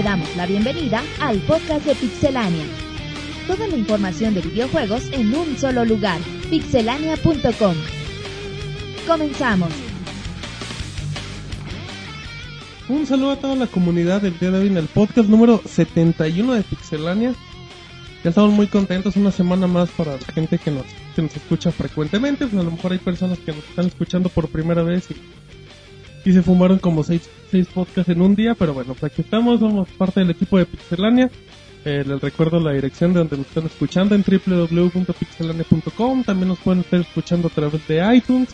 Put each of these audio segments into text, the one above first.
te damos la bienvenida al podcast de Pixelania. Toda la información de videojuegos en un solo lugar, pixelania.com. Comenzamos. Un saludo a toda la comunidad del día de hoy en el podcast número 71 de Pixelania. Ya estamos muy contentos, una semana más para la gente que nos, que nos escucha frecuentemente. Pues a lo mejor hay personas que nos están escuchando por primera vez y, y se fumaron como seis, seis podcasts en un día. Pero bueno, pues aquí estamos, somos parte del equipo de Pixelania. Eh, les recuerdo la dirección de donde nos están escuchando en www.pixelania.com. También nos pueden estar escuchando a través de iTunes.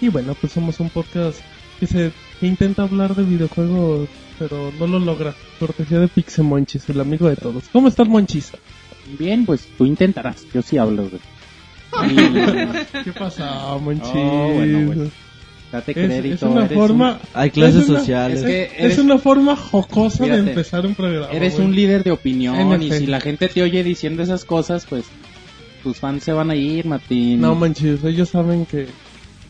Y bueno, pues somos un podcast que se que intenta hablar de videojuegos, pero no lo logra. Cortesía de Pixemonchis, el amigo de todos. ¿Cómo estás, Monchis? Bien, pues tú intentarás. Yo sí hablo, güey. ¿Qué pasa, Monchis? Oh, bueno, pues, Date es, crédito. es una eres forma... Hay clases es una- sociales. Es que Es eres, una forma jocosa de empezar un programa. eres un líder de opinión En y si la gente te oye diciendo esas cosas, pues tus fans se van a ir, Martín. No, Monchis, ellos saben que...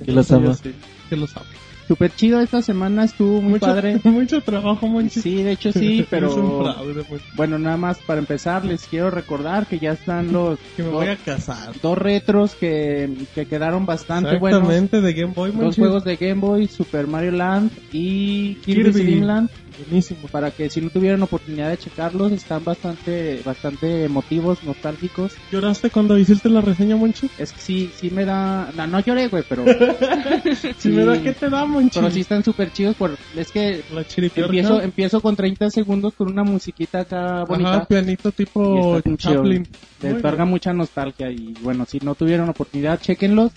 Que los soy ama. así, Que los amo. Super chido esta semana, estuvo muy Mucho, padre. mucho trabajo, Monchis. Sí, de hecho sí, pero fraude, Monchis. bueno, nada más para empezar les quiero recordar que ya están los Que me dos, voy a casar. dos retros que, que quedaron bastante buenos. Exactamente, de Game Boy, Dos juegos de Game Boy, Super Mario Land y Kirby, Kirby. Dream Land. Buenísimo. para que si no tuvieran oportunidad de checarlos, están bastante bastante emotivos, nostálgicos. ¿Lloraste cuando hiciste la reseña, Monchis? Es que sí, sí me da... No, no lloré, güey, pero... Si sí, me da, ¿qué te da, Monchis? Pero sí están súper chidos, por... es que La empiezo, empiezo con 30 segundos con una musiquita acá bonita. Ajá, pianito tipo. Chaplin. Bien. mucha nostalgia y bueno, si no tuvieron oportunidad, chequenlos.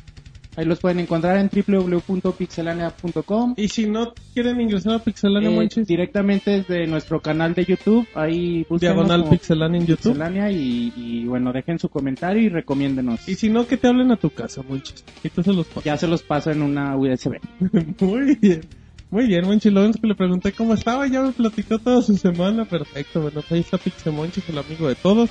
Ahí los pueden encontrar en www.pixelania.com. Y si no quieren ingresar a Pixelania, Eh, Monchis, directamente desde nuestro canal de YouTube, ahí diagonal Pixelania en YouTube. Pixelania y, y, bueno, dejen su comentario y recomiéndenos. Y si no, que te hablen a tu casa, Monchis. Y tú se los pasas. Ya se los paso en una USB. Muy bien. Muy bien, Monchis. Lo único que le pregunté cómo estaba, ya me platicó toda su semana. Perfecto. Bueno, ahí está Pixemonchis, el amigo de todos.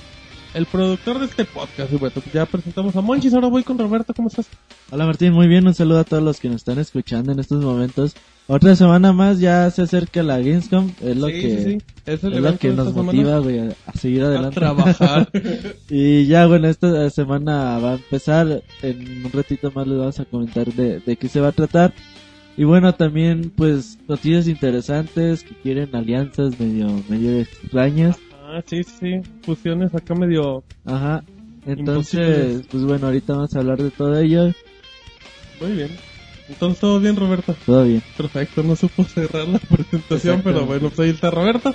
El productor de este podcast. Y bueno, ya presentamos a Monchis. Ahora voy con Roberto. ¿Cómo estás? Hola Martín, muy bien, un saludo a todos los que nos están escuchando en estos momentos. Otra semana más ya se acerca la Gamescom, es lo sí, que sí, sí. Es lo que nos motiva, güey, a, a seguir a adelante. trabajar. y ya bueno, esta semana va a empezar, en un ratito más les vamos a comentar de, de qué se va a tratar. Y bueno, también pues noticias interesantes que quieren alianzas medio medio extrañas. Ah, sí, sí. Fusiones acá medio... Ajá. Entonces, Imposibles. pues bueno, ahorita vamos a hablar de todo ello. Muy bien. Entonces, ¿todo bien, Roberto? Todo bien. Perfecto, no supo cerrar la presentación, pero bueno, pues ahí está Roberto.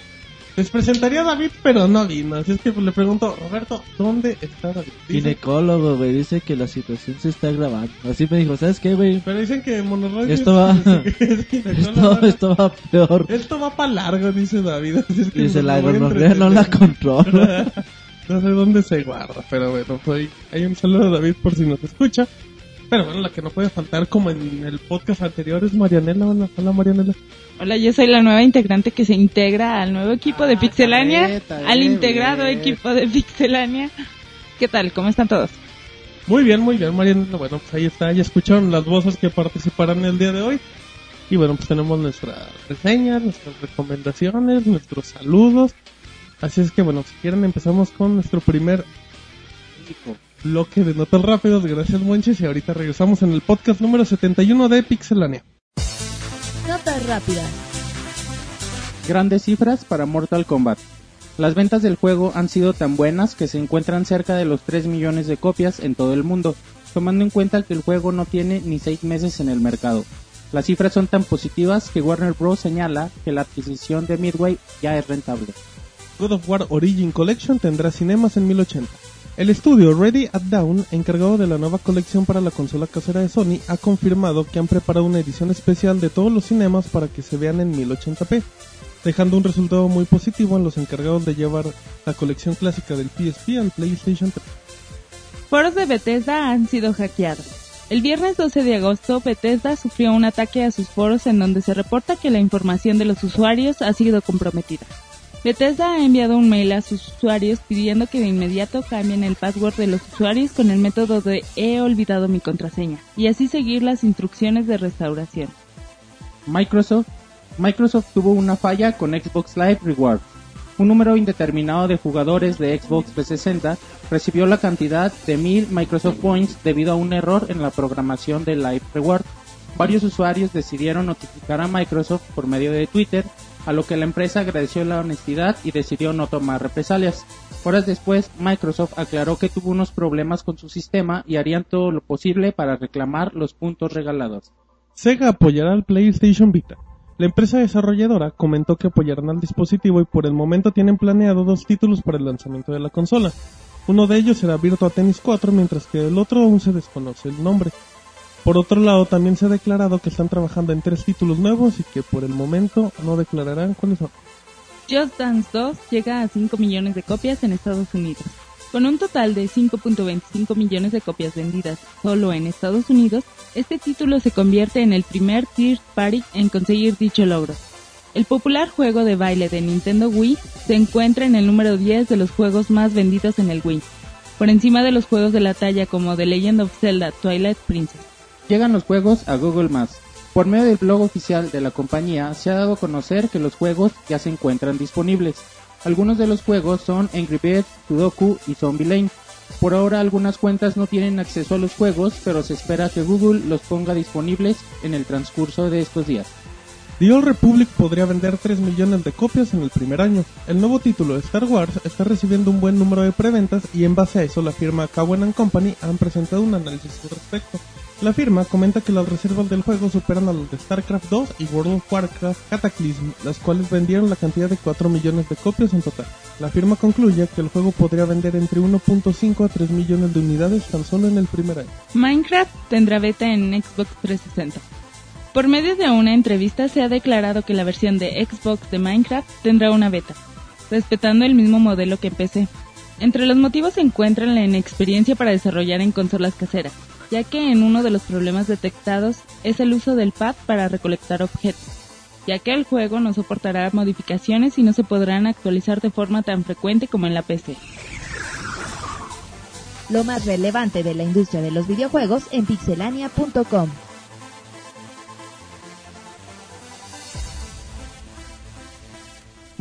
Les presentaría a David, pero no vino. Así es que le pregunto, Roberto, ¿dónde está David? Dice- Ginecólogo, güey, dice que la situación se está grabando. Así me dijo, ¿sabes qué, güey? pero dicen que Monoroid Esto va- Esto, esto va peor. Esto va para largo, dice David. Así es que Dice, la voy a gonorrea no la entretener. controla. no sé dónde se guarda, pero bueno, pues ahí hay un saludo a David por si nos escucha. Pero bueno, la que no puede faltar, como en el podcast anterior, es Marianela. Hola, hola Marianela. Hola, yo soy la nueva integrante que se integra al nuevo equipo de Ah, Pixelania, careta, al bien, integrado bien. equipo de Pixelania. ¿Qué tal? ¿Cómo están todos? Muy bien, muy bien, Mariana. Bueno, pues ahí está. Ya escucharon las voces que participarán el día de hoy. Y bueno, pues tenemos nuestras reseñas, nuestras recomendaciones, nuestros saludos. Así es que bueno, si quieren empezamos con nuestro primer bloque de notas rápidas. Gracias, Monches. Y ahorita regresamos en el podcast número 71 de Pixelania. Notas rápidas. Grandes cifras para Mortal Kombat. Las ventas del juego han sido tan buenas que se encuentran cerca de los 3 millones de copias en todo el mundo, tomando en cuenta que el juego no tiene ni 6 meses en el mercado. Las cifras son tan positivas que Warner Bros. señala que la adquisición de Midway ya es rentable. God of War Origin Collection tendrá cinemas en 1080. El estudio Ready at Down, encargado de la nueva colección para la consola casera de Sony, ha confirmado que han preparado una edición especial de todos los cinemas para que se vean en 1080p, dejando un resultado muy positivo en los encargados de llevar la colección clásica del PSP al PlayStation 3. Foros de Bethesda han sido hackeados. El viernes 12 de agosto, Bethesda sufrió un ataque a sus foros en donde se reporta que la información de los usuarios ha sido comprometida. Bethesda ha enviado un mail a sus usuarios pidiendo que de inmediato cambien el password de los usuarios con el método de he olvidado mi contraseña y así seguir las instrucciones de restauración. Microsoft Microsoft tuvo una falla con Xbox Live Reward. Un número indeterminado de jugadores de Xbox 360 recibió la cantidad de 1000 Microsoft Points debido a un error en la programación de Live Reward. Varios usuarios decidieron notificar a Microsoft por medio de Twitter, a lo que la empresa agradeció la honestidad y decidió no tomar represalias. Horas después, Microsoft aclaró que tuvo unos problemas con su sistema y harían todo lo posible para reclamar los puntos regalados. Sega apoyará al PlayStation Vita. La empresa desarrolladora comentó que apoyarán al dispositivo y por el momento tienen planeado dos títulos para el lanzamiento de la consola. Uno de ellos será Virtua Tennis 4, mientras que el otro aún se desconoce el nombre. Por otro lado, también se ha declarado que están trabajando en tres títulos nuevos y que por el momento no declararán cuáles son. Just Dance 2 llega a 5 millones de copias en Estados Unidos. Con un total de 5.25 millones de copias vendidas solo en Estados Unidos, este título se convierte en el primer third party en conseguir dicho logro. El popular juego de baile de Nintendo Wii se encuentra en el número 10 de los juegos más vendidos en el Wii, por encima de los juegos de la talla como The Legend of Zelda Twilight Princess. Llegan los juegos a Google Maps. Por medio del blog oficial de la compañía se ha dado a conocer que los juegos ya se encuentran disponibles. Algunos de los juegos son Angry Birds, Sudoku y Zombie Lane. Por ahora algunas cuentas no tienen acceso a los juegos, pero se espera que Google los ponga disponibles en el transcurso de estos días. The Old Republic podría vender 3 millones de copias en el primer año. El nuevo título de Star Wars está recibiendo un buen número de preventas y en base a eso la firma Cowen Company han presentado un análisis al respecto. La firma comenta que las reservas del juego superan a las de StarCraft 2 y World of Warcraft Cataclysm, las cuales vendieron la cantidad de 4 millones de copias en total. La firma concluye que el juego podría vender entre 1.5 a 3 millones de unidades tan solo en el primer año. Minecraft tendrá beta en Xbox 360. Por medio de una entrevista se ha declarado que la versión de Xbox de Minecraft tendrá una beta, respetando el mismo modelo que PC. Entre los motivos se encuentran la inexperiencia para desarrollar en consolas caseras, ya que en uno de los problemas detectados es el uso del pad para recolectar objetos, ya que el juego no soportará modificaciones y no se podrán actualizar de forma tan frecuente como en la PC. Lo más relevante de la industria de los videojuegos en pixelania.com.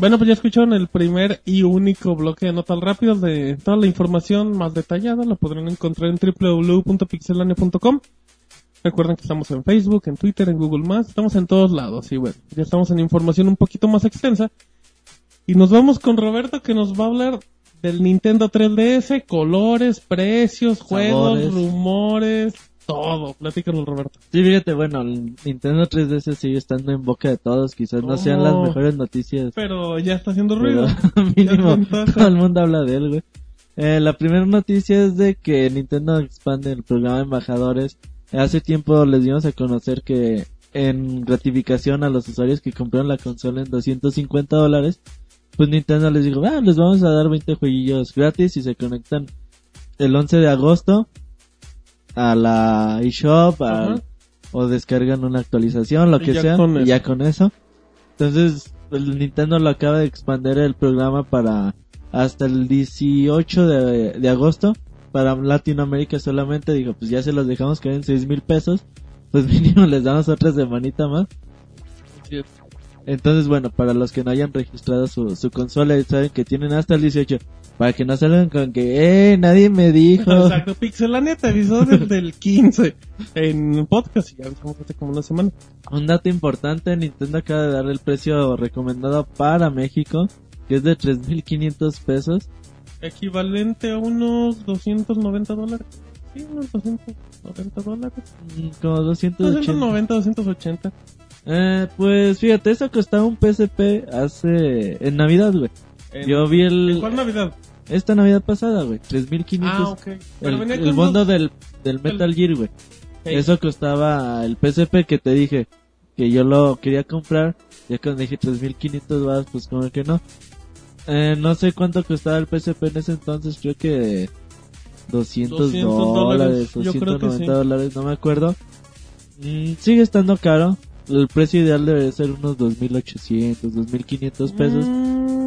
Bueno, pues ya escucharon el primer y único bloque de notas rápidas de toda la información más detallada. La podrán encontrar en www.pixelania.com. Recuerden que estamos en Facebook, en Twitter, en Google Más, estamos en todos lados. Y bueno, ya estamos en información un poquito más extensa. Y nos vamos con Roberto que nos va a hablar del Nintendo 3DS, colores, precios, juegos, Sabores. rumores, todo. Platícanos, Roberto. Sí, fíjate, bueno, Nintendo 3DS sigue estando en boca de todos. Quizás no sean las Oh. mejores noticias. Pero ya está haciendo ruido. mínimo, todo el mundo habla de él, güey. Eh, la primera noticia es de que Nintendo expande el programa de embajadores. Hace tiempo les dimos a conocer que en gratificación a los usuarios que compraron la consola en 250 dólares, pues Nintendo les dijo, ah, les vamos a dar 20 jueguillos gratis y se conectan el 11 de agosto a la eShop o descargan una actualización, lo Y que sea, y ya con eso. Entonces, el Nintendo lo acaba de expandir el programa para hasta el 18 de, de agosto. Para Latinoamérica solamente, digo, pues ya se los dejamos caer en 6 mil pesos. Pues mínimo les damos otra semanita más. Entonces, bueno, para los que no hayan registrado su, su consola, y saben que tienen hasta el 18. Para que no salgan con que, eh, nadie me dijo. Exacto, Pixelania te avisó desde el 15 en podcast y ya avisamos hace como una semana. Un dato importante, Nintendo acaba de dar el precio recomendado para México, que es de 3.500 pesos. Equivalente a unos 290 dólares. Sí, unos 290 dólares. mm, Como 280. 290, 280. Eh, pues fíjate, eso costaba un PSP hace... En Navidad, güey. En- Yo vi ¿En el... cuál Navidad? Esta Navidad pasada, güey. 3.500. Ah, ok. Pero El, venía el con mundo dos- del, del Metal Gear, güey. Hey, Eso costaba el PSP que te dije que yo lo quería comprar. Ya cuando dije 3500 vas, pues como que no. Eh, no sé cuánto costaba el PSP en ese entonces, creo que 200, 200 dólares, dólares, yo creo que 290 sí. dólares, no me acuerdo. Mm, sigue estando caro. El precio ideal debe ser unos 2800, 2500 pesos. Mm,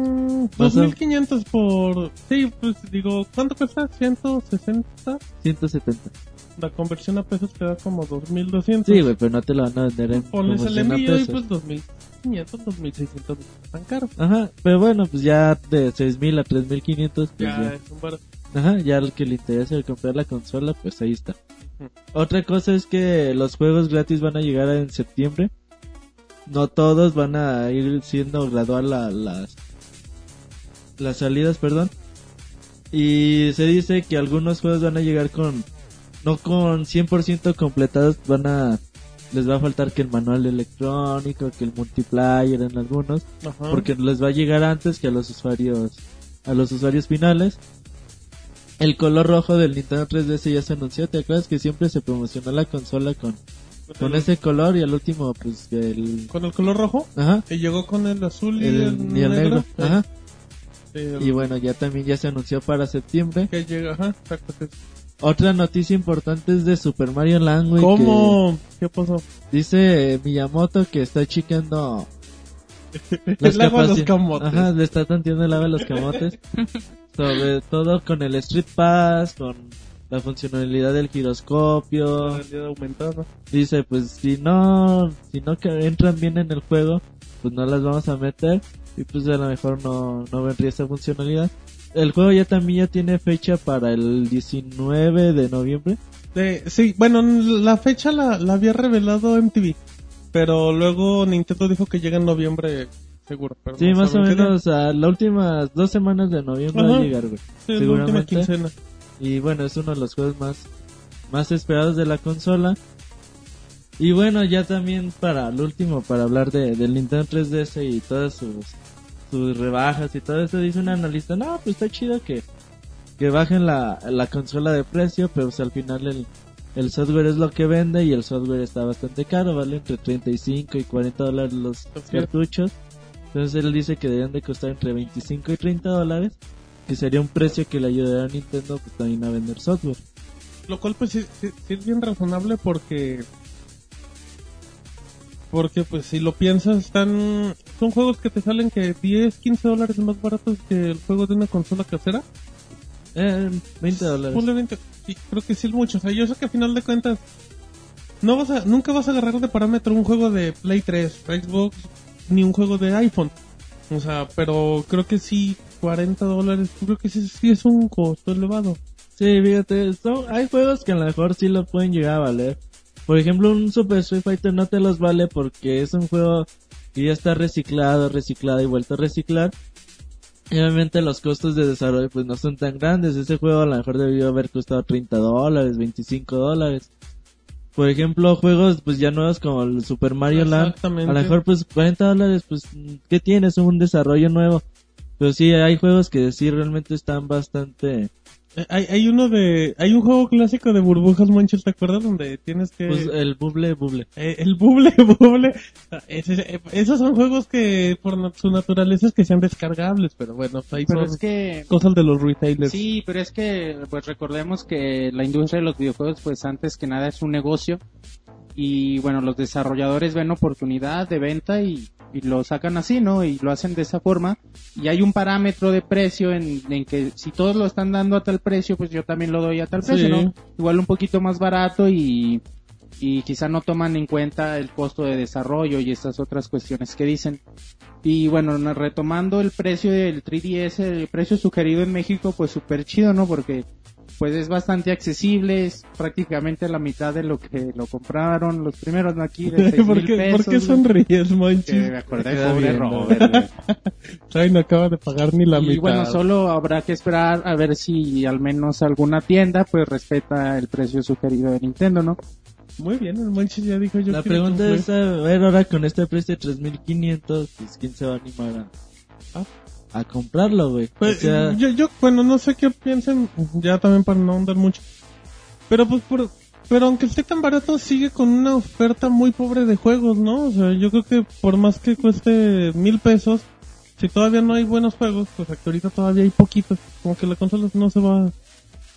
2500 por... Sí, pues digo, ¿cuánto cuesta? 160. 170. La conversión a pesos te da como 2200. Sí, güey, pero no te lo van a vender en Pones el envío y pues 2000. 2500, 2600 no está tan caro. Ajá, pero bueno, pues ya de 6000 a 3500, pues Ya ya. es un barato. Ajá, ya al que le interesa comprar la consola, pues ahí está. Ujú. Otra cosa es que los juegos gratis van a llegar en septiembre. No todos van a ir siendo gradual a las las salidas, perdón. Y se dice que algunos juegos van a llegar con no con 100% completados, van a les va a faltar que el manual electrónico, que el multiplayer en algunos Ajá. porque les va a llegar antes que a los usuarios a los usuarios finales. El color rojo del Nintendo 3DS ya se anunció, ¿te acuerdas que siempre se promocionó la consola con con ese color y al último pues el Con el color rojo. ajá, Y llegó con el azul y el, el, y el negro, Sí. ajá. Sí, Y bueno, ya también ya se anunció para septiembre. Que llega, ajá, exacto. Otra noticia importante es de Super Mario Land, güey, ¿Cómo? ¿Qué pasó? dice Miyamoto que está chequeando El agua a los camotes. Ajá, le está tanteando el agua a los camotes. Sobre todo con el Street Pass, con la funcionalidad del giroscopio. Realidad aumentada. Dice, pues si no, si no que entran bien en el juego, pues no las vamos a meter. Y pues a lo mejor no, no vendría esa funcionalidad. El juego ya también ya tiene fecha para el 19 de noviembre. De- sí, bueno, la fecha la, la había revelado MTV. Pero luego Nintendo dijo que llega en noviembre, seguro. Pero Sí, no más o menos a las últimas dos semanas de noviembre va a llegar, güey. Sí, la seguramente. Y bueno, es uno de los juegos más, más esperados de la consola. Y bueno, ya también para el último, para hablar de, del Nintendo 3DS y todas sus, sus rebajas y todo eso, dice un analista, no, pues está chido que, que bajen la, la consola de precio, pero pues al final el, el software es lo que vende y el software está bastante caro, vale entre 35 y 40 dólares los cartuchos. Entonces él dice que deberían de costar entre 25 y 30 dólares, que sería un precio que le ayudaría a Nintendo pues también a vender software. Lo cual pues sí, sí- sí es bien razonable porque... Porque pues si lo piensas están... Son juegos que te salen que 10, 15 dólares más baratos que el juego de una consola casera. Eh, 20 dólares. Ponle 20, sí, creo que sí es mucho. O sea, yo sé que a final de cuentas no vas a, nunca vas a agarrar de parámetro un juego de Play 3, Xbox, ni un juego de iPhone. O sea, pero creo que sí, 40 dólares, creo que sí, sí es un costo elevado. Sí, fíjate, son, hay juegos que a lo mejor sí lo pueden llegar a valer. Por ejemplo, un Super Street Fighter no te los vale porque es un juego que ya está reciclado, reciclado y vuelto a reciclar. Y obviamente los costos de desarrollo pues no son tan grandes. Ese juego a lo mejor debió haber costado 30 dólares, 25 dólares. Por ejemplo, juegos pues ya nuevos como el Super Mario Land. A lo mejor pues 40 dólares pues ¿qué tienes? Un desarrollo nuevo. Pero sí, hay juegos que sí realmente están bastante... Hay, hay uno de, hay un juego clásico de burbujas monchos, ¿te acuerdas? Donde tienes que... Pues el buble buble. Eh, el buble, buble. Eh, esos son juegos que por su naturaleza es que sean descargables, pero bueno, ahí Pero son es que cosas de los retailers. Sí, pero es que pues recordemos que la industria de los videojuegos pues antes que nada es un negocio y bueno, los desarrolladores ven oportunidad de venta y, y lo sacan así, ¿no? Y lo hacen de esa forma y hay un parámetro de precio en, en que si todos lo están dando a tal precio, pues yo también lo doy a tal precio, Sí. ¿no? Igual un poquito más barato y y quizá no toman en cuenta el costo de desarrollo y estas otras cuestiones que dicen. Y bueno, retomando el precio del 3DS, el precio sugerido en México, pues súper chido, ¿no? Porque pues es bastante accesible, es prácticamente la mitad de lo que lo compraron los primeros ¿no? aquí de 6 ¿Por mil qué, pesos. por qué sonríes, Que Monchis? me acordé Me pobre viendo. Robert. Todavía no acaba de pagar ni la Y mitad. bueno, solo habrá que esperar a ver si al menos alguna tienda pues respeta el precio sugerido de Nintendo, ¿no? Muy bien, el Monchis ya dijo yo La pregunta un es, a ver, ahora con este precio de 3500, pues quién se va a animar a, a comprarlo, güey. Pues, o sea, yo, yo, bueno, no sé qué piensen, ya también para no andar mucho. Pero pues, por, pero aunque esté tan barato, sigue con una oferta muy pobre de juegos, ¿no? O sea, yo creo que por más que cueste mil pesos, si todavía no hay buenos juegos, pues ahorita todavía hay poquitos. Como que la consola no se va,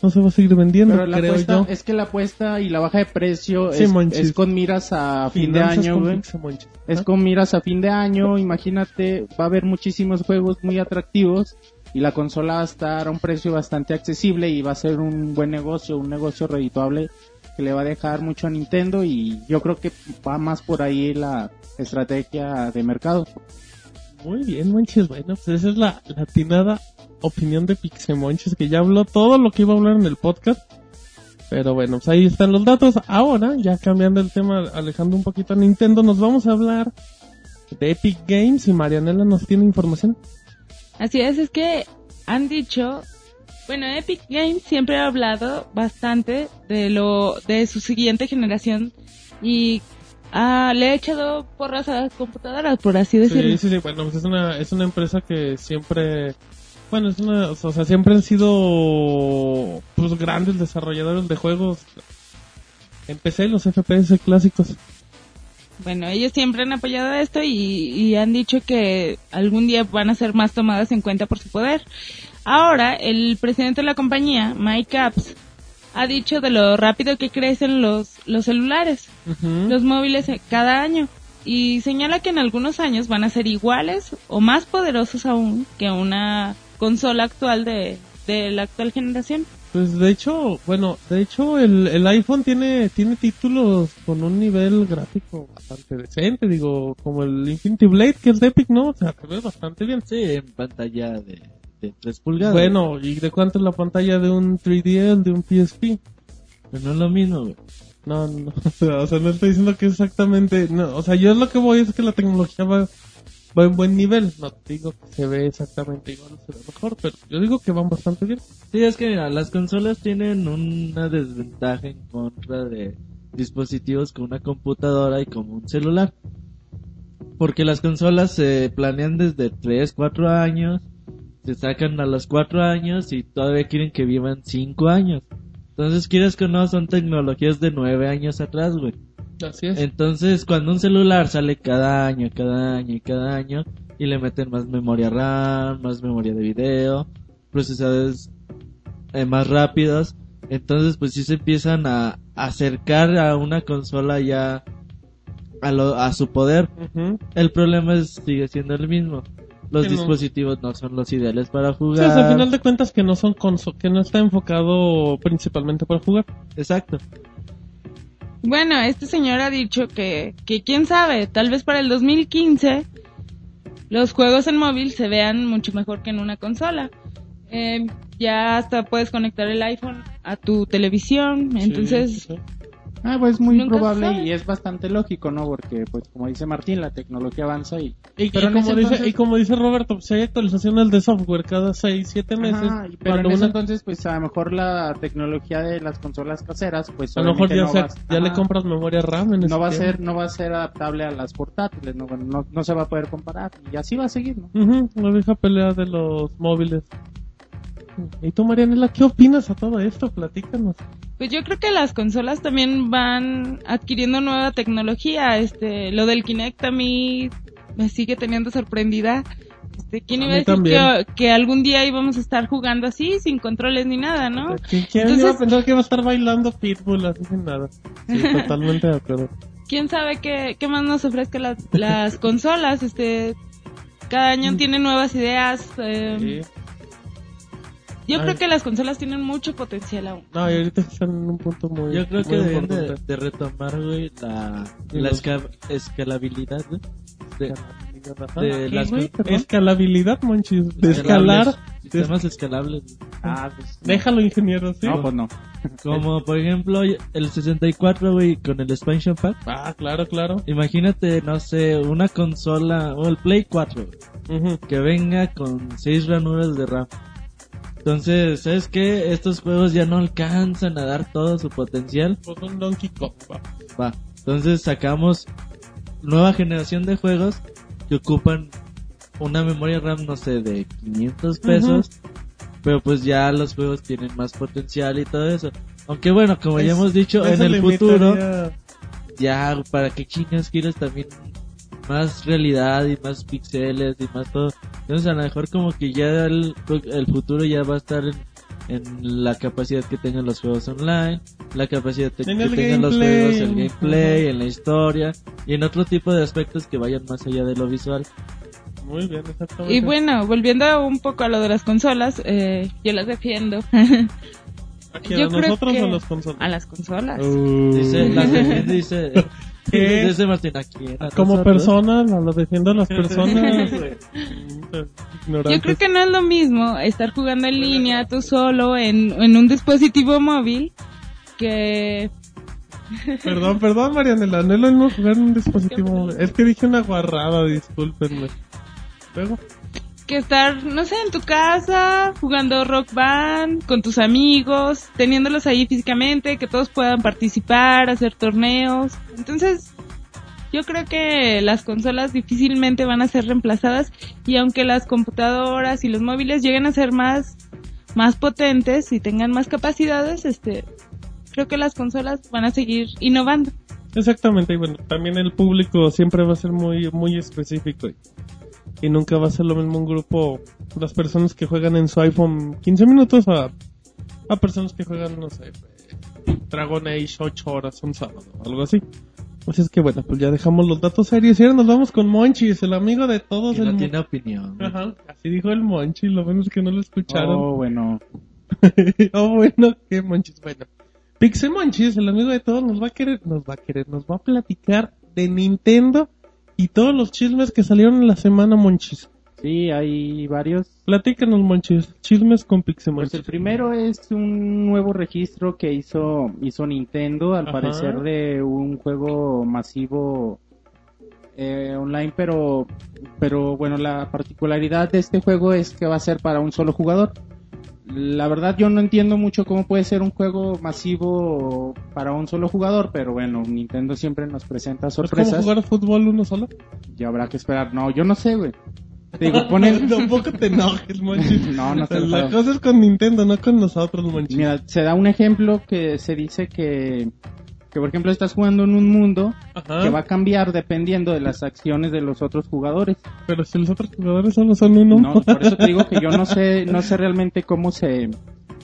no se va a seguir vendiendo, Pero la creo apuesta, yo. es que la apuesta y la baja de precio Sí, es, con miras a fin de año, güey. Es con miras a fin de año, imagínate, va a haber muchísimos juegos muy atractivos y la consola va a estar a un precio bastante accesible y va a ser un buen negocio, un negocio redituable que le va a dejar mucho a Nintendo y yo creo que va más por ahí la, estrategia de mercado. Muy bien, Monchis. Bueno, pues esa es la latinada opinión de Pixemonchis, que ya habló todo lo que iba a hablar en el podcast. Pero bueno, pues ahí están los datos. Ahora, ya cambiando el tema, alejando un poquito a Nintendo, nos vamos a hablar de Epic Games y Marianela nos tiene información. Así es, es que han dicho, bueno, Epic Games siempre ha hablado bastante de lo de su siguiente generación y ah, le ha echado porras a las computadoras, por así decirlo. Sí, sí, sí. Bueno, pues es una, es una empresa que siempre, bueno, es una, o sea, siempre han sido, pues, grandes desarrolladores de juegos. Empecé los FPS clásicos. Bueno, ellos siempre han apoyado esto y, y han dicho que algún día van a ser más tomadas en cuenta por su poder. Ahora, el presidente de la compañía, Mike Apps, ha dicho de lo rápido que crecen los, los celulares, los móviles eh, cada año, y señala que en algunos años van a ser iguales o más poderosos aún que una consola actual de, de la actual generación. Pues de hecho, bueno, de hecho el, el iPhone tiene, tiene títulos con un nivel gráfico bastante decente, digo, como el Infinity Blade que es de Epic, ¿no? O sea, se ve bastante bien. Sí, en pantalla de, de 3 pulgadas. Bueno, ¿y de cuánto es la pantalla de un 3DL, de un PSP? Pero no es lo mismo, güey. No, no, o sea, no estoy diciendo que exactamente, no, o sea, yo lo que voy es que la tecnología va, va en buen nivel, no digo que se ve exactamente igual o se ve mejor, pero yo digo que van bastante bien. Sí, es que mira, las consolas tienen una desventaja en contra de dispositivos con una computadora y como un celular. Porque las consolas se planean desde 3, 4 años, se sacan a los 4 años y todavía quieren que vivan 5 años. Entonces, quieres que no, son tecnologías de 9 años atrás, güey. Así es. Entonces, cuando un celular sale cada año, cada año y cada año, y le meten más memoria RAM, más memoria de video, procesadores eh, más rápidos, entonces pues sí se empiezan a acercar a una consola ya a, lo, a su poder. El problema es, sigue siendo el mismo. Los dispositivos no son los ideales para Sí, jugar. o sea, al final de cuentas que no son que no está enfocado principalmente para jugar. Exacto. Bueno, este señor ha dicho que, que quién sabe, tal vez para el 2015 los juegos en móvil se vean mucho mejor que en una consola. Eh, ya hasta puedes conectar el iPhone a tu televisión, entonces Sí, sí, sí. Ah, pues muy Nunca se probable sabe. y es bastante lógico, ¿no? Porque, pues, como dice Martín, la tecnología avanza y... Y, Pero y como dice, entonces- y como dice Roberto, pues, si hay actualizaciones de software cada 6, 7 meses. Ajá, pero en ese una- entonces, pues, a lo mejor la tecnología de las consolas caseras, pues, a lo mejor ya, no se- va- ya le compras memoria RAM en ese no va a ser no va a ser adaptable a las portátiles no, Bueno, no, no se va a poder comparar y así va a seguir no Ujú, la vieja pelea de los móviles. ¿Y tú, Marianela, qué opinas a todo esto? Platícanos. Pues yo creo que las consolas también van adquiriendo nueva tecnología. Este, lo del Kinect a mí me sigue teniendo sorprendida. Este, ¿quién iba a decir que, algún día íbamos a estar jugando así, sin controles ni nada, no? ¿Qui- ¿Quién Entonces- iba a pensar que iba a estar bailando Pitbull así sin nada? Sí, totalmente de acuerdo. ¿Quién sabe qué, qué más nos ofrezcan las, las consolas? Este, cada año tienen nuevas ideas. eh, Sí. Yo Ay. creo que las consolas tienen mucho potencial aún. No, y ahorita están en un punto muy Yo creo que deben de, importante. de retomar, güey, la, esca- escalabilidad, güey. De, Ajá. de ¿Qué, las güey? Escalabilidad, monchis. De escalar. Sistemas escalables. güey. ah pues Déjalo, ingeniero, ¿sí? no pues no Como, por ejemplo, el 64, güey, con el expansion pack. Ah, claro, claro. Imagínate, no sé, una consola, o el Play 4, güey, que venga con 6 ranuras de RAM. Entonces, ¿sabes qué? Estos juegos ya no alcanzan a dar todo su potencial. Pues un Donkey Kong, va. Va. Entonces sacamos nueva generación de juegos que ocupan una memoria RAM, no sé, de 500 pesos. Pero pues ya los juegos tienen más potencial y todo eso. Aunque bueno, como ya hemos dicho, en el limitaría- futuro, ya para que chingas quieres también más realidad y más píxeles y más todo. Entonces a lo mejor como que ya el, el futuro ya va a estar en, en la capacidad que tengan los juegos online, la capacidad que, tengan los juegos, el gameplay, en la historia y en otro tipo de aspectos que vayan más allá de lo visual. Muy bien, exactamente. Y bueno, volviendo un poco a lo de las consolas, eh, yo las defiendo. ¿A quién, yo ¿A creo nosotros que- o a los consolas? a las consolas. Uh. Dice, la gente dice, ¿Qué? Dice Martín, aquí. a Como nosotros. persona, lo defiendo a las personas. Yo creo que no es lo mismo estar jugando en línea tú solo en, en un dispositivo móvil que Perdón, perdón, Marianela, no es lo mismo jugar en un dispositivo móvil. Es que dije una guarrada, discúlpenme. Luego, que estar, no sé, en tu casa, jugando rock band, con tus amigos, teniéndolos ahí físicamente, que todos puedan participar, hacer torneos. Entonces, yo creo que las consolas difícilmente van a ser reemplazadas y aunque las computadoras y los móviles lleguen a ser más, más potentes y tengan más capacidades, este, creo que las consolas van a seguir innovando. Exactamente, y bueno, también el público siempre va a ser muy, muy específico y, nunca va a ser lo mismo un grupo, las personas que juegan en su iPhone 15 minutos a, a personas que juegan, no sé, Dragon Age 8 horas un sábado, algo así. Así es que bueno, pues ya dejamos los datos serios y ahora nos vamos con Monchis, el amigo de todos. Que el no mo- tiene opinión. Ajá, así dijo el Monchi, lo bueno es que no lo escucharon. Oh, bueno. oh, bueno, qué Monchis, bueno. Pixel Monchis, el amigo de todos, nos va a querer, nos va a querer, nos va a platicar de Nintendo y todos los chismes que salieron en la semana, Monchis. Sí, hay varios. Platícanos, Monchis, chismes con Pixel Pues el primero es un nuevo registro que hizo, hizo Nintendo, al Ajá. parecer de un juego masivo eh, online, pero, pero bueno, la particularidad de este juego es que va a ser para un solo jugador. La verdad yo no entiendo mucho cómo puede ser un juego masivo para un solo jugador, pero bueno, Nintendo siempre nos presenta ¿Es como sorpresas. jugar fútbol uno solo? Ya habrá que esperar. No, yo no sé, güey. Te digo, ponen... Tampoco te enojes, Monchis. No, no estoy La cosa es con Nintendo, no con nosotros, Monchis. Mira, se da un ejemplo que se dice que, que por ejemplo estás jugando en un mundo Ajá, que va a cambiar dependiendo de las acciones de los otros jugadores. pero si los otros jugadores solo son uno. No, por eso te digo que yo no sé, no sé realmente cómo se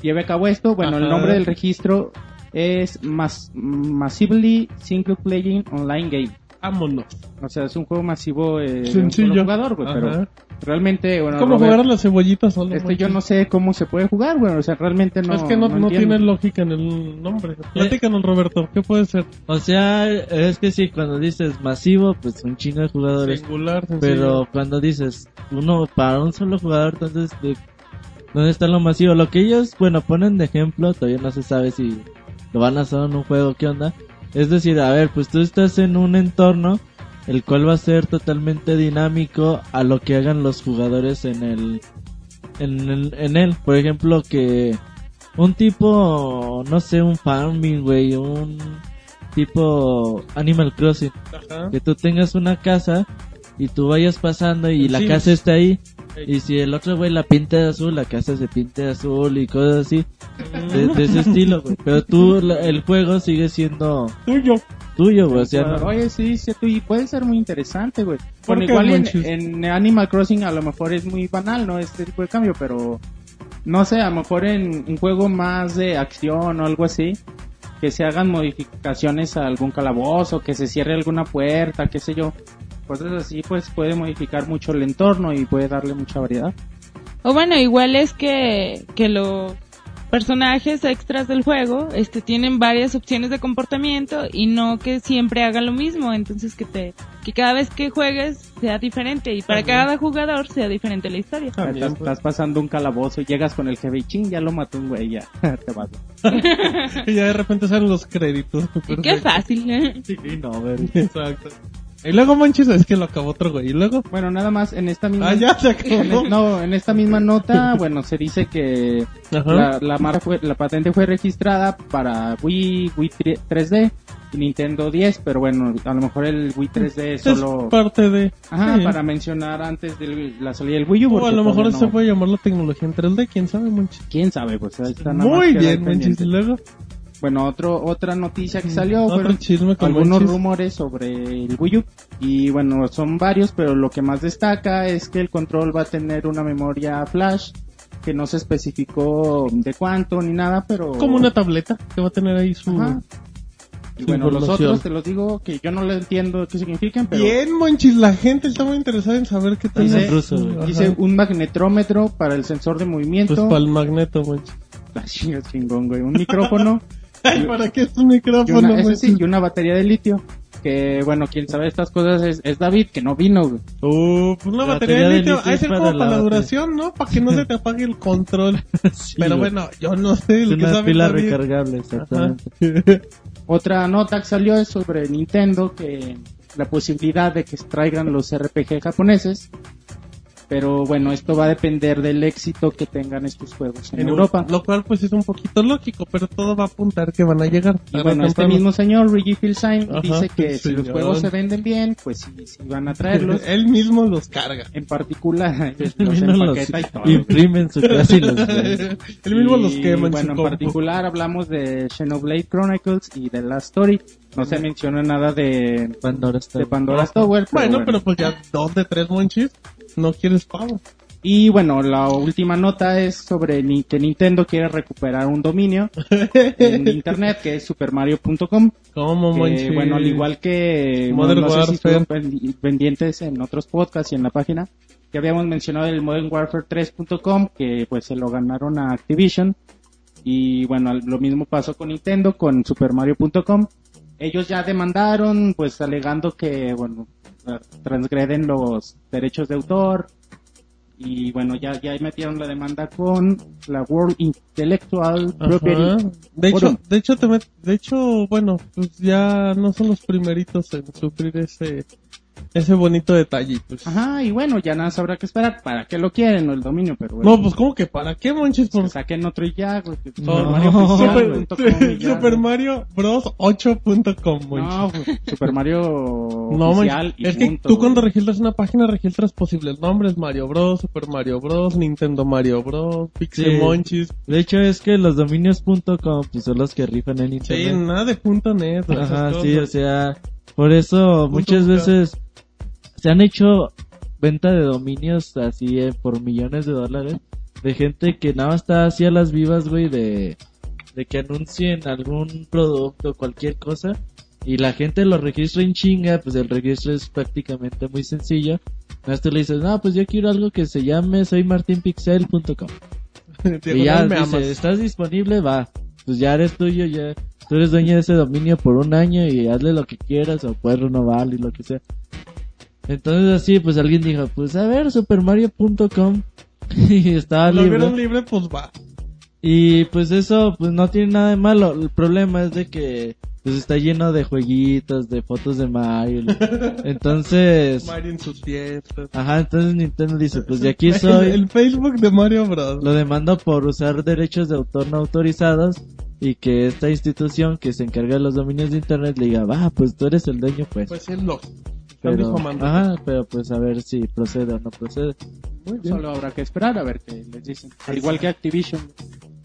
lleve a cabo esto. Bueno, el nombre del registro es Mas- Massively Single Playing Online Game. Vámonos. O sea, es un juego masivo eh, de un jugador, güey, pero realmente, bueno, ¿Cómo Robert, jugar a las cebollitas solo? este yo no sé cómo se puede jugar, güey, o sea, realmente no es que no, no, tiene lógica en el nombre. Platícanos, Roberto, ¿qué puede ser? O sea, es que sí, cuando dices masivo, pues un chingo de jugadores. Singular, sencillo. Pero cuando dices uno para un solo jugador, entonces, ¿de ¿dónde está lo masivo? Lo que ellos, bueno, ponen de ejemplo, todavía no se sabe si lo van a hacer en un juego, ¿qué onda? Es decir, a ver, pues tú estás en un entorno el cual va a ser totalmente dinámico a lo que hagan los jugadores en el en, el- en él. Por ejemplo, que un tipo, no sé, un farming, güey, un tipo Animal Crossing Ajá. que tú tengas una casa y tú vayas pasando y la Sí. casa está ahí. Y si el otro güey la pinta de azul, la casa se pinta de azul y cosas así. De, de ese estilo, güey. Pero tú, la- el juego sigue siendo Tuyo. tuyo, güey. O sea, no- Oye, sí, sí, y puede ser muy interesante, güey. ¿Por Bueno, igual en Animal Crossing a lo mejor es muy banal, ¿no? Este tipo de cambio, pero no sé, a lo mejor en un juego más de acción o algo así, que se hagan modificaciones a algún calabozo, que se cierre alguna puerta, qué sé yo. Cosas así, pues puede modificar mucho el entorno y puede darle mucha variedad. O bueno, igual es que, que los personajes extras del juego este tienen varias opciones de comportamiento y no que siempre hagan lo mismo, entonces que te que cada vez que juegues sea diferente y para cada jugador sea diferente la historia. También, estás, pues. estás pasando un calabozo y llegas con el jefe y ching, ya lo mató un güey, ya te vas. Y ya de repente salen los créditos. Y qué fácil. ¿eh? Sí, no, a ver. Exacto. Y luego, Monchis, es que lo acabó otro güey. Y luego, Bueno, nada más en esta misma... ah, ya se En acabó. es- no, en esta misma nota, bueno, se dice que la, la marca fue, la patente fue registrada para Wii, Wii 3D y Nintendo 10, pero bueno, a lo mejor el Wii 3D Es solo, parte de. ajá, sí. para mencionar antes de la salida del Wii U. O a lo mejor todavía se no- puede llamar la tecnología en 3D, quién sabe, Monchis. quién sabe, pues ahí está nada Muy bien, pendiente. Y luego, Bueno, otro, otra noticia que salió otro fueron chisme con algunos rumores sobre el Wii U. Y bueno, son varios, pero lo que más destaca es que el control va a tener una memoria flash que no se especificó de cuánto ni nada, pero... Como una tableta que va a tener ahí su. Ajá. Y bueno, los otros te los digo que yo no le entiendo qué significan, pero Bien, Monchis, la gente está muy interesada en saber qué Dice- ruso, güey. Ajá. dice un magnetrómetro para el sensor de movimiento. Pues para el magneto, Monchis. Ah, chingón, güey. Un micrófono Ay, ¿para qué es un y micrófono, una, eso Monchis? sí, y una batería de litio que bueno, quien sabe estas cosas es, es David, que no vino, güey. Uh, pues una La batería de batería de litio. Hay es ser para como la para la duración, ¿no? Para que no se te apague el control. Sí, Pero bueno, yo no sé. es El que una sabe pila David. recargable, exactamente. Otra nota que salió es sobre Nintendo, que la posibilidad de que se traigan los RPG japoneses. Pero bueno, esto va a depender del éxito que tengan estos juegos en, En Europa. Lo cual pues es un poquito lógico, pero todo va a apuntar que van a llegar. Y bueno, este mismo señor, Filsain, Ajá, dice que si los juegos se venden bien, pues sí, sí van a traerlos. Él mismo los carga. en particular, los los- y todo. imprimen su casa y los. Él mismo los quema en bueno, su en particular hablamos de Xenoblade Chronicles y de Last Story. No se menciona nada de, Pandora está de Pandora's Tower. pero Bueno, bueno. pero pues ya dos de tres monchis. No quieres pavo. Y bueno, la última nota es sobre ni- que Nintendo quiere recuperar un dominio en internet que es supermario.com. ¿Cómo, Que, monchis? bueno, al igual que Modern no, no sé si pendientes en otros podcasts y en la página, que habíamos mencionado el Modern Warfare 3.com, que pues se lo ganaron a Activision. Y bueno, lo mismo pasó con Nintendo, con supermario.com. Ellos ya demandaron, pues alegando que, bueno, eh, transgreden los derechos de autor. Y bueno, ya, ya metieron la demanda con la World Intellectual. Property. De hecho, de hecho, te met- de hecho, bueno, pues ya no son los primeritos en sufrir ese, ese bonito detalle. Pues. Ajá, y bueno, ya nada más habrá que esperar. ¿Para qué lo quieren el dominio? Pero bueno, No, pues como que para qué, monchis, por que saquen otro y ya, güey. No, Super Mario Oficial, Super, güey, punto com y ya, Super. Mario Bros 8.com, monchis. No, pues, Super Mario No, Oficial y es que tú cuando registras una página registras posibles nombres, Mario Bros, Super Mario Bros, Nintendo Mario Bros, Pixel Sí. Monchis. De hecho, es que los dominios.com pues, son los que rifan en Sí, internet. nada de punto net. o Ajá, sí, o sea, por eso muchas veces se han hecho venta de dominios así eh, por millones de dólares de gente que nada más está así a las vivas, güey, de, de que anuncien algún producto, cualquier cosa, y la gente lo registra en chinga, pues el registro es prácticamente muy sencillo. Más tú le dices, no, pues yo quiero algo que se llame soymartinpixel.com. Y ya dice, amas. ¿estás disponible? Va. Pues ya eres tuyo, ya. Tú eres dueño de ese dominio por un año y hazle lo que quieras o puedes renovarlo y lo que sea. Entonces así, pues alguien dijo, pues a ver, supermario.com. y estaba Lo libre. vieron libre, pues va. Y pues eso, pues no tiene nada de malo. El problema es de que pues está lleno de jueguitos, de fotos de Mario. Entonces, Mario en sus fiestas. ajá, entonces Nintendo dice, pues de aquí El, soy. el Facebook de Mario Bros. lo demando por usar derechos de autor no autorizados y que esta institución que se encarga de los dominios de internet le diga, va, pues tú eres el dueño, pues. Pues es lo. pero, ajá, pero pues a ver si procede o no procede. Muy bien. Solo habrá que esperar a ver qué les dicen. Al igual que Activision.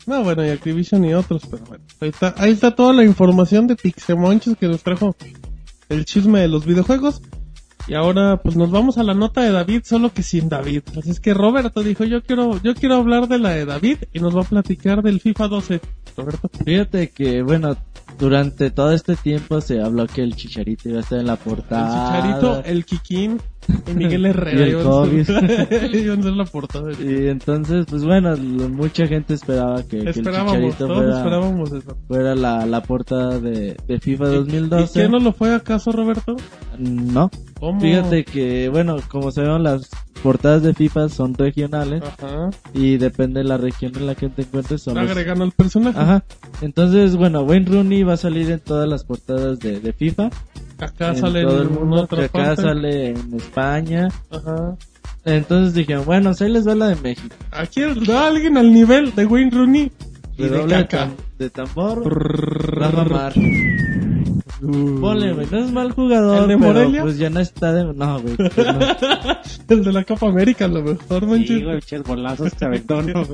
No, bueno, y Activision y otros, pero bueno. Ahí está, ahí está toda la información de Pixemonchis que nos trajo el chisme de los videojuegos. Y ahora pues nos vamos a la nota de David, solo que sin David. Así es que Roberto dijo, yo quiero, yo quiero hablar de la de David y nos va a platicar del FIFA 12. Roberto. Fíjate que, bueno, durante todo este tiempo se habló que el Chicharito iba a estar en la El portada. Chicharito, el Kikín Miguel Herrera. Y el COVID. iban a ser la portada. Y entonces, pues bueno, mucha gente esperaba que, que el Chicharito fuera, esperábamos eso. fuera la, la portada de, de FIFA ¿Y- ¿Y 2012. quién no lo fue acaso, Roberto? No, ¿Cómo? fíjate que, bueno, como sabemos, las portadas de FIFA son regionales Ajá. y depende de la región en la que te encuentres. Son los- Agregando al personaje. Ajá. Entonces, bueno, Wayne Rooney va a salir en todas las portadas de, de FIFA. Acá en sale todo el en mundo. acá parte. sale en España. Ajá. Entonces dijeron, bueno, pues ahí les va la de México. Aquí da alguien al nivel de Wayne Rooney y de de, caca. tam- de tambor. Va Ponle, güey, no es mal jugador. ¿El de pero, Morelia? Pues ya no está de. No, güey. pues no. El de la Copa América, a lo mejor, manches. Sí, güey, ches aventó, ¿no?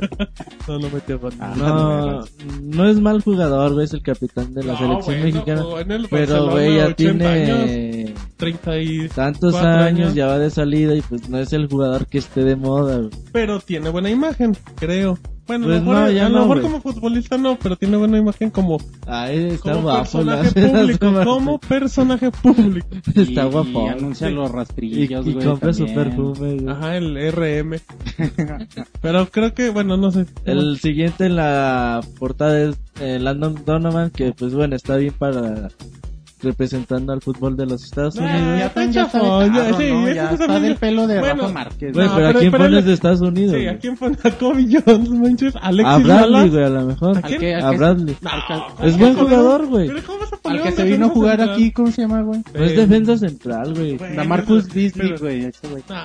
No, no metió gol. Ah, No, no es mal jugador, güey. Es el capitán de la No, selección bueno, mexicana. jugó en el Pero, güey, ya 80 tiene 30 y... tantos años, años. ya va de salida y pues no es el jugador que esté de moda, güey. Pero tiene buena imagen, creo. Bueno, Pues a lo mejor, no, ya a lo no, mejor como futbolista no, pero tiene buena imagen como, Ay, está como guapo, personaje público. Como personaje público. Está Y- guapo. Y anuncia los Y, rastrillos, y güey. compra su también. perfume, güey. Ajá, el RM. pero creo que, bueno, no sé. El siguiente en la portada es eh, Landon Donovan, que pues bueno, está bien para representando al fútbol de los Estados Ah, Unidos. Ya, está ya está chafón, de ya, sí, ¿no? Ya está está muy- del pelo de Bueno, Rafa Márquez. Güey, No, pero, pero- ¿a quién pero pones le- de Estados Unidos? Sí? ¿a quién pone a Kobe Jones, manches? Alexis a Bradley, Lalas. güey, a lo mejor. ¿A quién? A Bradley. No, Es buen jugador, güey. Pero ¿cómo vas a Al que se vino a jugar central? aquí, ¿cómo se llama, güey? No es Eh, defensa central, güey. La Marcus pero- güey.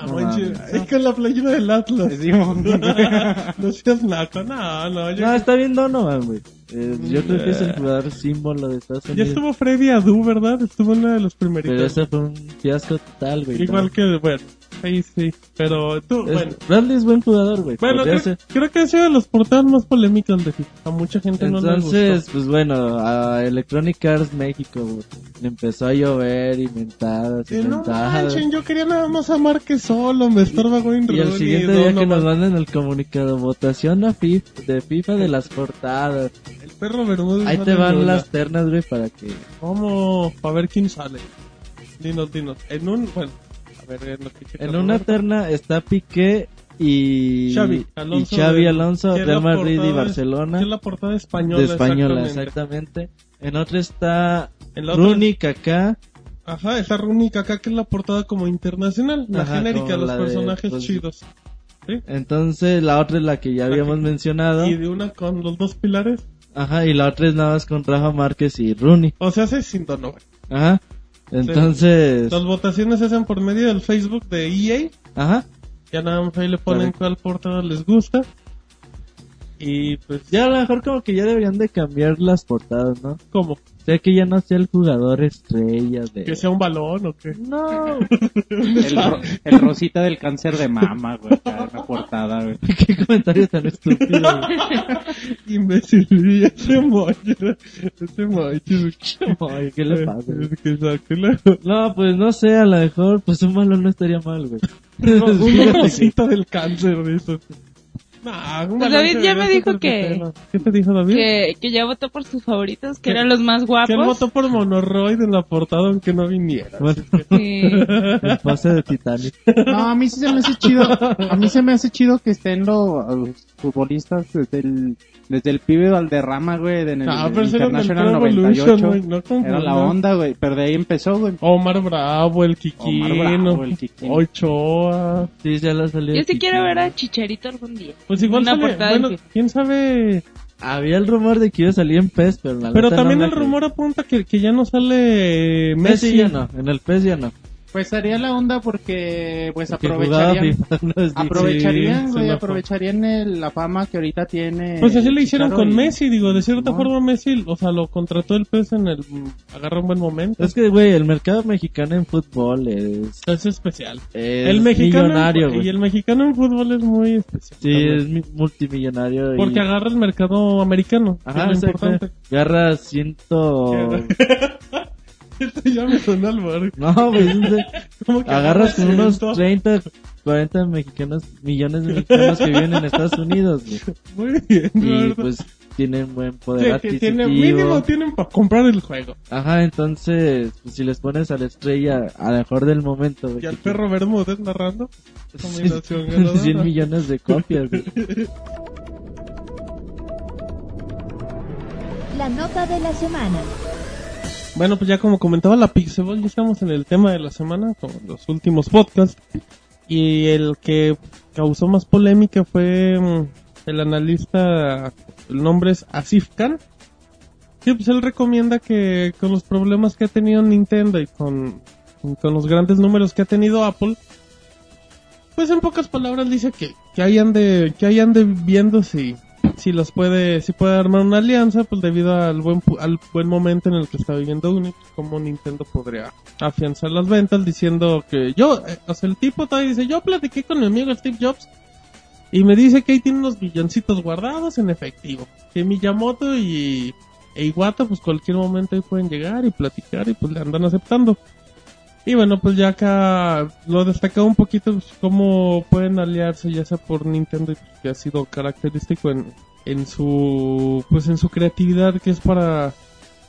No, manches, es con la playera del Atlas. No seas naco, no, no. Yo, No, está bien Donovan, güey. Eh, yo creo que es el jugador símbolo de Estados ya Unidos. estuvo Freddy Adu, ¿verdad? Estuvo en una de los primeritos. Pero ese fue un fiasco total, güey. Igual que, bueno, sí, sí. Pero tú, Es- bueno. Bradley es buen jugador, güey. Bueno, creo, ser. creo que ha sido de los portadas más polémicos de FIFA. A mucha gente no le Entonces, gustó. pues bueno, a Electronic Arts México güey, le empezó a llover y mentadas y no mentadas. manchen, yo quería nada más a Márquez solo, me estorba Wayne Y el Rooney, siguiente día que nos mandan el comunicado, votación a FIFA, de FIFA de las portadas. El perro Bermúdez. Ahí te van las ternas, güey, para que... ¿Cómo? Para ver quién sale. Dinos, dinos. En un, bueno, a ver, en lo que checa En una terna está Piqué y Xavi Alonso. y Xavi de- Alonso, es Madrid y Barcelona. que es la portada española. de española, exactamente. exactamente. En otra está En la otra- Rooney, Kaká, Ajá, esa única acá que es la portada como internacional, la Ajá, genérica, los la de- personajes pues, chidos. ¿Sí? entonces la otra es la que ya La habíamos que- mencionado. Y de una con los dos pilares. Ajá, y la otra es nada más con Rafa Márquez y Rooney. O sea, hace sin Donovan. Ajá. Entonces, Las votaciones se hacen por medio del Facebook de EA. ajá. Ya nada más ahí le ponen cuál portada les gusta. Y pues, Ya a lo mejor como que ya deberían de cambiar las portadas, ¿no? ¿cómo? O sea que ya no sea el jugador estrella de... ¿Que sea un balón o qué? No, El, ro- el rosita del cáncer de mama, güey. acá en la portada, güey. qué comentario tan estúpido. güey. Imbécil, y ese mocho, ese mocho. Ay, ¿Qué le pasa? güey? Es que sáquelo. No, pues no sé, a lo mejor pues un balón no estaría mal, güey. Una rosita del cáncer, dices. Nah, un Pues David ya me dijo que-. ¿Qué te dijo David? Que, que ya votó por sus favoritos, que Que- eran los más Que él guapos. votó por Monoroid en la portada aunque no viniera. Bueno, Sí. el pase de Titanic. No, a mí sí se me hace chido. A mí se me hace chido que estén los futbolistas desde el, desde el pibe Valderrama, güey, en el, Ah, el International Pro Evolution, 98. güey, no Era la onda, güey. Pero de ahí empezó, güey. Omar Bravo, el Kikino, Omar Bravo, el Kikino. Ochoa. Sí, ya la salió. Yo sí quiero ver a Chicharito algún día. Pues igual Una sale, bueno, FIFA. quién sabe. Había el rumor de que iba a salir en PES, pero la Pero también no el rumor apunta que, que ya no sale Messi Messi. ya no, en el PES ya no. Pues haría la onda porque, pues, Porque aprovecharían. FIFA, no es Aprovecharían, Sí, güey, aprovecharían el- la fama que ahorita tiene. Pues así le hicieron con y- Messi, digo, de cierta No. forma Messi, o sea, lo contrató el PES en el... Agarra un buen momento. Es que, güey, el mercado mexicano en fútbol es, Es especial. es el mexicano millonario, en, y el mexicano en fútbol es muy especial. Sí, también. es mi- multimillonario. y- Porque agarra el mercado americano, Ajá, es lo importante. Agarra ciento... Esto ya me sonó al bar. No, güey, es de- Como que agarras con unos ciento. 30, 40 mexicanos, millones de mexicanos que viven en Estados Unidos, güey. Muy bien, Y Roberto. pues tienen buen Sí, poder tiene, adquisitivo. mínimo tienen para comprar el juego. Ajá, entonces, pues, si les pones a la estrella a lo mejor del momento, güey. Y al perro Bermúdez narrando. tiene Combinación ganadora. 100 millones de copias, güey. La nota de la semana. Bueno, pues ya como comentaba la Pixelball, ya estamos en el tema de la semana, con los últimos podcasts. Y el que causó más polémica fue mm, el analista, el nombre es Asif Khan. Sí, pues él recomienda que con los problemas que ha tenido Nintendo y con, con los grandes números que ha tenido Apple, pues en pocas palabras dice que, que hayan de, que hayan de viendo si, si los puede, si puede armar una alianza, pues debido al buen, al buen momento en el que está viviendo Unix, como Nintendo podría afianzar las ventas diciendo que yo, eh, o sea, el tipo todavía dice, yo platiqué con mi amigo Steve Jobs y me dice que ahí tiene unos milloncitos guardados en efectivo, que Miyamoto y e Iwata pues cualquier momento ahí pueden llegar y platicar y pues le andan aceptando. Y bueno, pues ya acá lo destacaba un poquito pues, cómo pueden aliarse ya sea por Nintendo pues, que ha sido característico en, en su pues en su creatividad que es para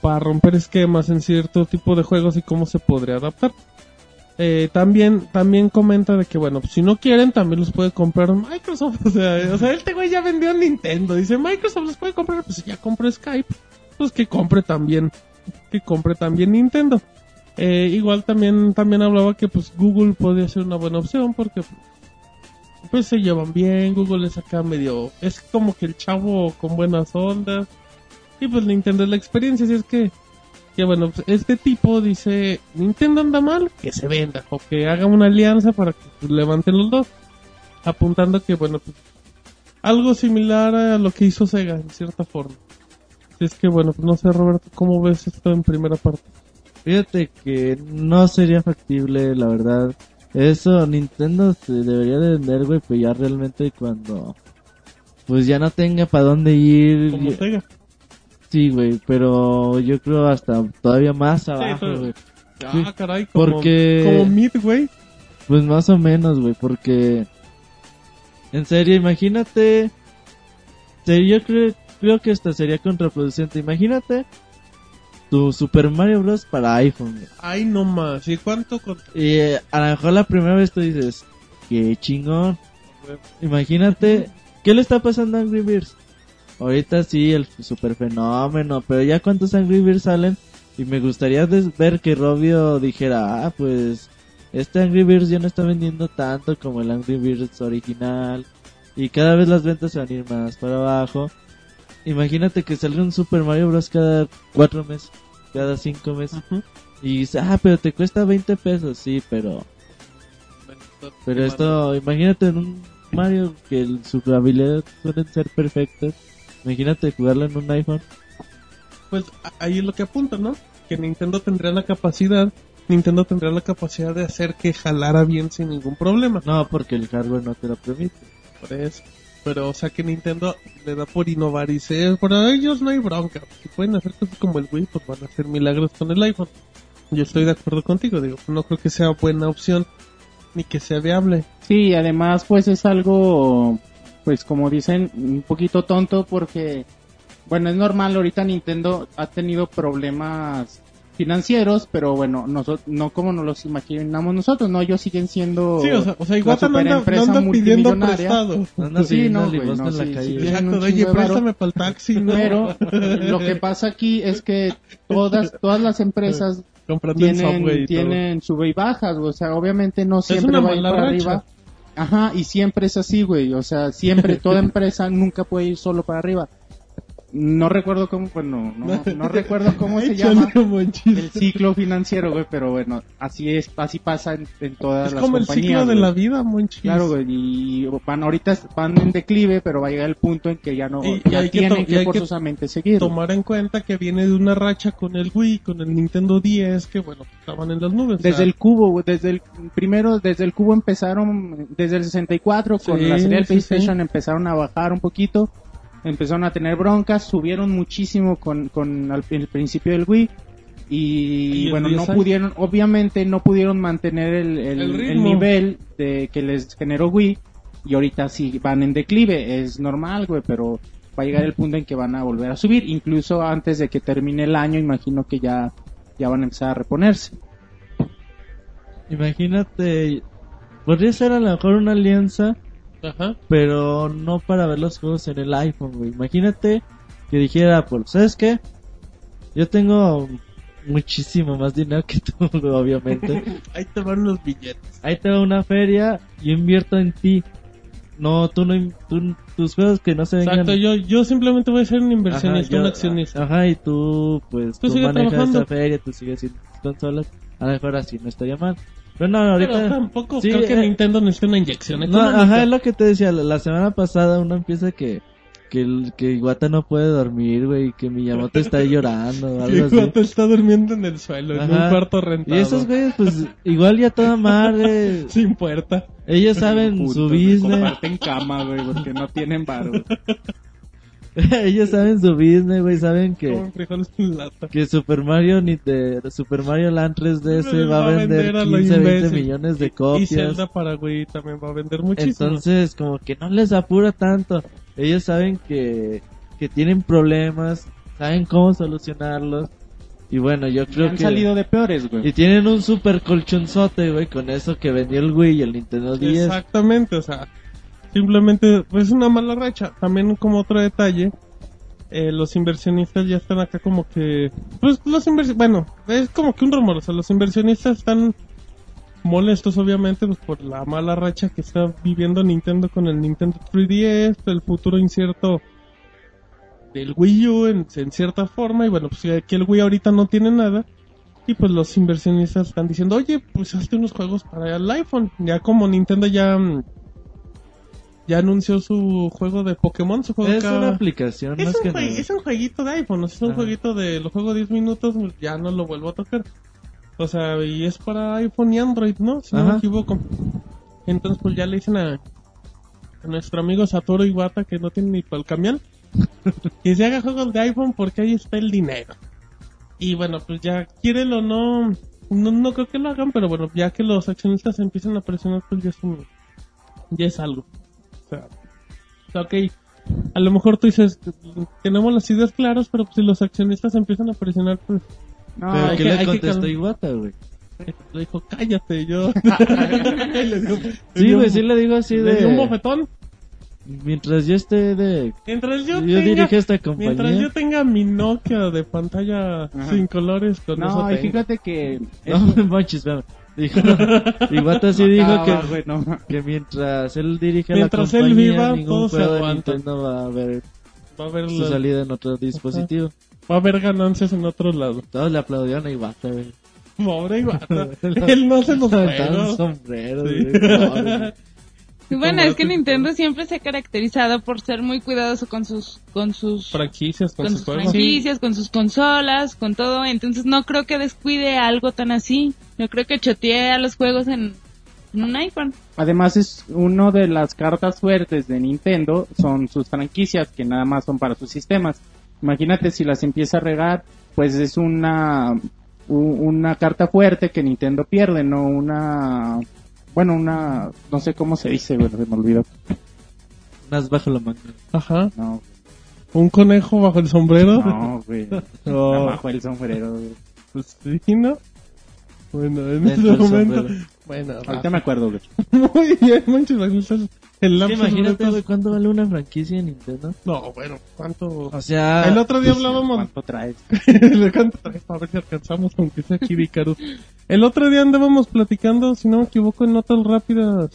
para romper esquemas en cierto tipo de juegos y cómo se podría adaptar. Eh, también también comenta de que bueno, pues, si no quieren también los puede comprar Microsoft, o sea, o sea, este güey ya vendió Nintendo, dice Microsoft los puede comprar, pues si ya compró Skype, pues que compre también que compre también Nintendo. Eh, igual también también hablaba que pues Google podría ser una buena opción porque pues se llevan bien, Google es acá medio, es como que el chavo con buenas ondas y pues Nintendo es la experiencia, así es que que bueno, pues, este tipo dice, Nintendo anda mal, que se venda o que haga una alianza para que pues, levanten los dos, apuntando que bueno, pues, algo similar a lo que hizo Sega en cierta forma. Así es que bueno, pues no sé Roberto, ¿cómo ves esto en primera parte? Fíjate que no sería factible, la verdad. Eso Nintendo se debería de vender, güey, pues ya realmente cuando pues ya no tenga para dónde ir. Como y- Sega. Sí, güey, pero yo creo hasta todavía más abajo, pero- güey. Ah, caray, como, Porque- como Midway. Pues más o menos, güey, porque en serio, imagínate, yo creo, creo que esto sería contraproducente. Imagínate tu Super Mario Bros. para iPhone. güey. Ay, no más. ¿Y cuánto? eh, a lo mejor la primera vez tú dices, qué chingón. Imagínate, ¿qué le está pasando a Angry Birds? Ahorita sí, el super fenómeno, pero ya cuántos Angry Birds salen y me gustaría ver que Robio dijera, ah, pues este Angry Birds ya no está vendiendo tanto como el Angry Birds original y cada vez las ventas se van a ir más para abajo. Imagínate que salga un Super Mario Bros. cada cuatro meses, cada cinco meses y dices, ah, pero te cuesta 20 pesos, sí, pero pero esto, imagínate en un Mario que el- sus habilidades suelen ser perfectas. Imagínate jugarlo en un iPhone. Pues a- ahí es lo que apunta, ¿no? Que Nintendo tendría la capacidad, Nintendo tendría la capacidad de hacer que jalara bien sin ningún problema. No, porque el hardware no te lo permite. Por eso. Pero, o sea, que Nintendo le da por innovar y dice, para ellos no hay bronca. Si pueden hacer cosas como el Wii, pues van a hacer milagros con el iPhone. Yo estoy de acuerdo contigo, digo, no creo que sea buena opción ni que sea viable. Sí, además pues es algo, pues como dicen, un poquito tonto porque, bueno, es normal, ahorita Nintendo ha tenido problemas financieros, pero bueno, nosotros, no como nos los imaginamos nosotros, no, ellos siguen siendo Sí, o sea, o sea la Iwata no anda, no superempresa anda pidiendo multimillonaria. prestado. Anda Sí, pidiendo no, güey, no, la sí, calle. sí, Exacto, oye, préstame para el taxi, ¿no? Pero lo que pasa aquí es que todas, todas las empresas tienen, tienen sube y bajas, o sea, obviamente no siempre va a ir para racha. arriba. Ajá, y siempre es así, güey, o sea, siempre, toda empresa nunca puede ir solo para arriba. No recuerdo cómo, bueno, no, no recuerdo cómo se llama el ciclo financiero, güey, pero bueno, así es, así pasa en, en todas Es las como el compañías. ciclo de la vida, monchis. Claro, güey, y van, ahorita van en declive, pero va a llegar el punto en que ya no, Y- y ya que tienen y que que forzosamente seguir. tomar en cuenta que viene de una racha con el Wii, con el Nintendo 10, que bueno, estaban en las nubes. o Desde sea, el cubo, güey, desde el primero, desde el cubo empezaron, desde el 64 con Sí, la serie del sí, PlayStation sí. empezaron a bajar un poquito, empezaron a tener broncas, subieron muchísimo con, con al- el principio del Wii y, bueno, no 10 ahí. pudieron, obviamente no pudieron mantener el, el- El nivel de que les generó Wii y ahorita sí van en declive, es normal, güey, pero va a llegar el punto en que van a volver a subir, incluso antes de que termine el año, imagino que ya, ya van a empezar a reponerse. Imagínate, podría ser a lo mejor una alianza, Ajá. pero no para ver los juegos en el iPhone, güey. Imagínate que dijera, pues, ¿sabes qué? Yo tengo muchísimo más dinero que tú, obviamente. Ahí te van los billetes. Ahí te va una feria, yo invierto en ti. No, tú no, tú- tus juegos que no se vengan. Exacto, yo, yo simplemente voy a ser un inversionista, Ajá, un accionista. Ajá, y tú, pues, Tú tú, manejas trabajando. esa feria, tú sigues sin consolas. A lo mejor así no estaría mal. Pero no, ahorita. Pero tampoco Sí, creo que eh, Nintendo necesita una inyección No, económica. ajá, es lo que te decía. La, la semana pasada uno empieza que. Que, que Iwata no puede dormir, güey. Que Miyamoto está llorando algo así. Iwata está durmiendo en el suelo, en Ajá. un cuarto rentado. Y esos güeyes, pues, igual ya toda madre. Sin puerta. Ellos saben su business. Comparten cama, güey, porque no tienen bar, güey. Ellos saben su business, güey. Saben que. Que Super Mario ni de Super Mario Land 3DS Pero va a vender a lo 15, 20 imbécil. millones de Y copias. Zelda para Wii también va a vender muchísimo. Entonces, como que no les apura tanto. Ellos saben que, que tienen problemas, saben cómo solucionarlos. Y bueno, yo Y creo han que... salido de peores, güey. Y tienen un super colchonzote, güey, con eso que vendió el Wii y el Nintendo 10. Exactamente, o sea, simplemente pues, es una mala racha. También como otro detalle, eh, los inversionistas ya están acá como que, pues los inversionistas, bueno, es como que un rumor, o sea, los inversionistas están molestos obviamente pues, por la mala racha que está viviendo Nintendo con el Nintendo 3DS, el futuro incierto del Wii U en, en cierta forma y bueno, pues que el Wii ahorita no tiene nada y pues los inversionistas están diciendo, oye, pues hazte unos juegos para el iPhone, ya como Nintendo ya mm, ya anunció su juego de Pokémon, su juego Es acá- una aplicación, es más un, que es un jueguito de iPhone, es un Ajá. jueguito de lo juego 10 minutos, ya no lo vuelvo a tocar. O sea, y es para iPhone y Android, ¿no? Si no me equivoco. Entonces, pues ya le dicen a, a nuestro amigo Satoru Iwata que no tiene ni para el camión, que se haga juegos de iPhone porque ahí está el dinero. Y bueno, pues ya, quieren o no, no, no creo que lo hagan, pero bueno, ya que los accionistas empiezan a presionar, pues ya es un, ya es algo. Ok, a lo mejor tú dices, tenemos las ideas claras, pero pues si los accionistas empiezan a presionar, pues No, Pero hay ¿qué que- le hay contestó Iwata, güey? le dijo, cállate, yo. Le dio- le Sí, güey, sí le digo así le dio un de... bofetón. Mientras yo esté de... Mientras yo, Yo tenga, esta compañía. mientras yo tenga mi Nokia de pantalla Ajá. sin colores, con eso no y tengo. fíjate que... No, manches, espérame. Dijo, Iwata sí dijo que, güey, no. que mientras él dirige Mientras la él compañía, viva, todo ningún se juego de. Nintendo va a ver Va a haber, su la- salida en otro dispositivo. va a haber ganancias en otro lado. Todos le aplaudieron a Iwata, güey. Pobre Iwata. Él no hace los Aventaron un sombrero, Sí. güey. Pobre. Bueno, es que Nintendo siempre se ha caracterizado por ser muy cuidadoso con sus con sus Franquicias con, con sus sus juegos. franquicias, con sus consolas, con todo, entonces no creo que descuide algo tan así. Yo creo que chotee a los juegos en, en un iPhone. Además es una de las cartas fuertes de Nintendo, son sus franquicias que nada más son para sus sistemas. Imagínate si las empieza a regar, pues es una una carta fuerte que Nintendo pierde, no una bueno, una no sé cómo se dice, bueno, se me olvidó. Unas bajo la manga. Ajá. No, Un conejo bajo el sombrero. no, güey. Oh, Abajo el sombrero. güey. pues sí, ¿no? Bueno, en Dentro este momento. sombrero. Bueno, Ahorita me acuerdo, güey. muy bien, manches, el que imagínate, güey, ¿cuánto vale una franquicia en Nintendo? No, bueno, ¿cuánto? O sea, El otro día hablábamos ¿Cuánto traes? ¿De cuánto traes? A ver si alcanzamos, aunque sea aquí Vicarus. El otro día andábamos platicando, si no me equivoco, en notas rápidas.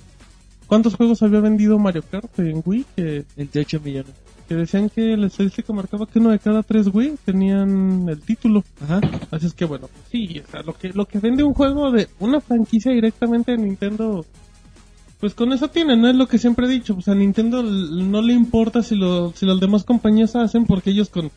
¿Cuántos juegos había vendido Mario Kart en Wii? Que, 28 millones. Que decían que la estadística marcaba que uno de cada tres Wii tenían el título. Ajá. Así es que bueno, pues sí, o sea, lo que, lo que vende un juego de una franquicia directamente de Nintendo, pues con eso tiene, ¿no? Es lo que siempre he dicho, pues a Nintendo no le importa si, lo, si las demás compañías hacen, porque ellos con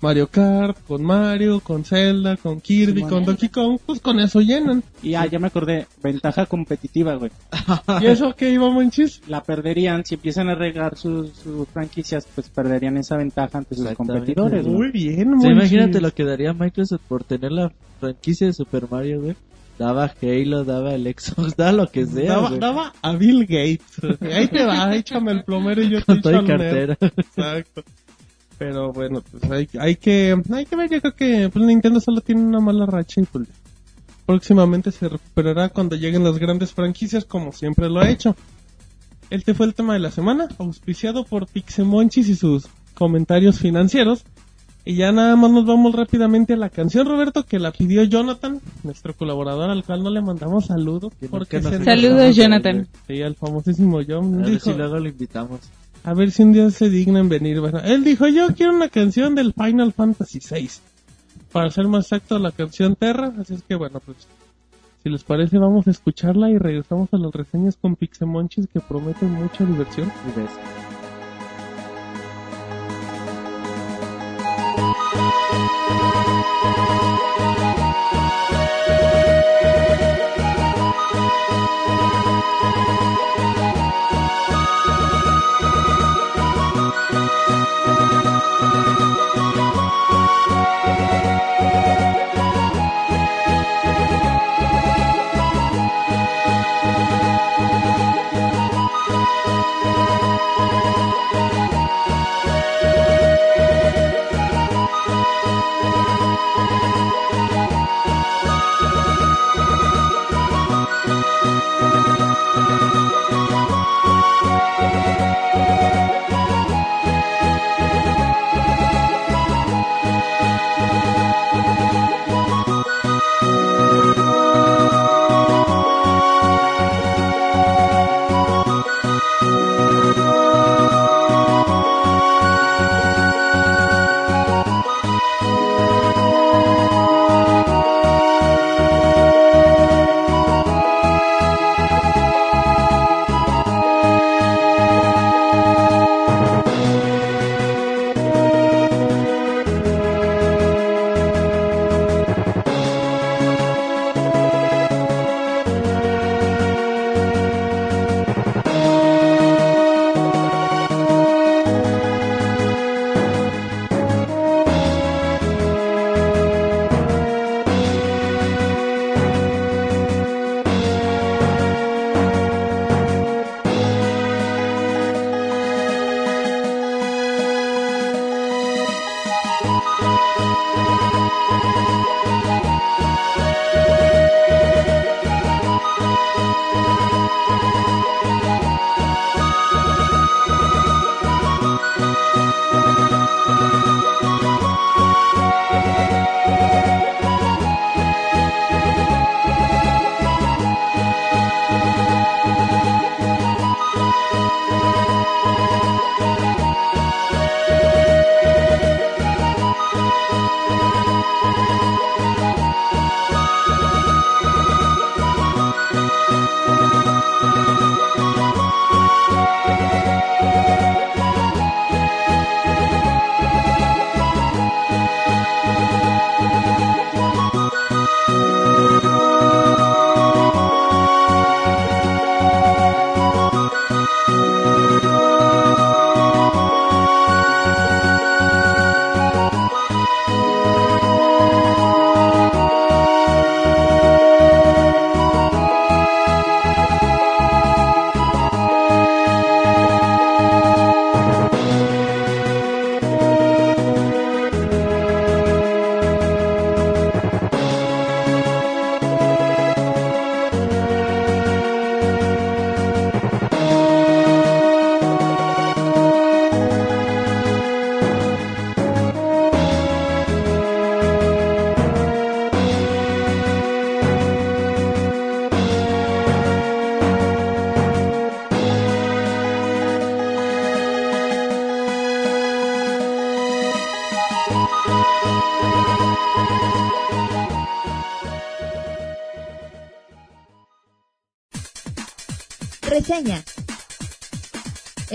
Mario Kart, con Mario, con Zelda, con Kirby, con Donkey Kong, pues con eso llenan. Y ah, ya me acordé, ventaja competitiva, güey. ¿Y eso qué iba, manchis? La perderían, si empiezan a regar sus, sus franquicias, pues perderían esa ventaja ante sus competidores, güey. Muy bien, Sí, Monchis. imagínate lo que daría Microsoft por tener la franquicia de Super Mario, güey. Daba Halo, daba el Xbox, daba lo que sea, Daba, güey. daba a Bill Gates. Ahí te va, échame el plomero y yo te Con echo cartera. Exacto. Pero bueno, pues hay, hay que hay que ver, yo creo que pues, Nintendo solo tiene una mala racha y pues próximamente se recuperará cuando lleguen las grandes franquicias como siempre lo ha hecho. Este fue el tema de la semana, auspiciado por Pixemonchis y sus comentarios financieros. Y ya nada más nos vamos rápidamente a la canción, Roberto, que la pidió Jonathan, nuestro colaborador, al cual no le mandamos saludos. Porque no se Saludos, Jonathan. Sí, al famosísimo John. A ver Dijo- si luego lo invitamos. A ver si un día se dignan venir. Bueno, él dijo, yo quiero una canción del Final Fantasy VI. Para ser más exacto, la canción Terra. Así es que bueno, pues si les parece vamos a escucharla y regresamos a las reseñas con Pixemonchis que prometen mucha diversión. Y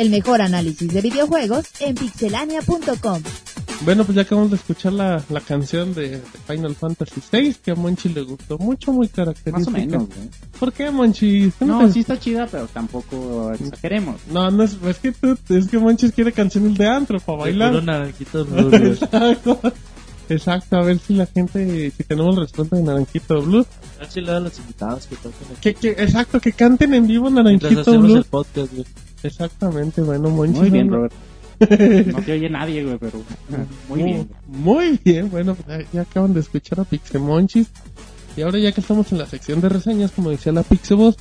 El mejor análisis de videojuegos en pixelania.com. Bueno, pues ya acabamos de escuchar la, la canción de, de Final Fantasy VI que a Monchi le gustó mucho, muy característica. Más o menos, güey. ¿Por qué, Monchi? ¿Qué No, te- sí está chida, pero tampoco exageremos. No, no es, es que tú, es que Monchis quiere canciones de antro para bailar. naranjito blue, güey. Exacto. Exacto, a ver si la gente, si tenemos respuesta de Naranjito Blue. A ver si le da a los invitados que toquen aquí. Que, que, exacto, que canten en vivo Naranjito hacemos Blue. el podcast, güey. Exactamente, bueno, Monchis. Muy bien, Robert. No te oye nadie, güey, pero muy bien. Muy bien, bueno, ya, acaban de escuchar a Pixemonchis. Y ahora ya que estamos en la sección de reseñas, como decía la Pixeboss,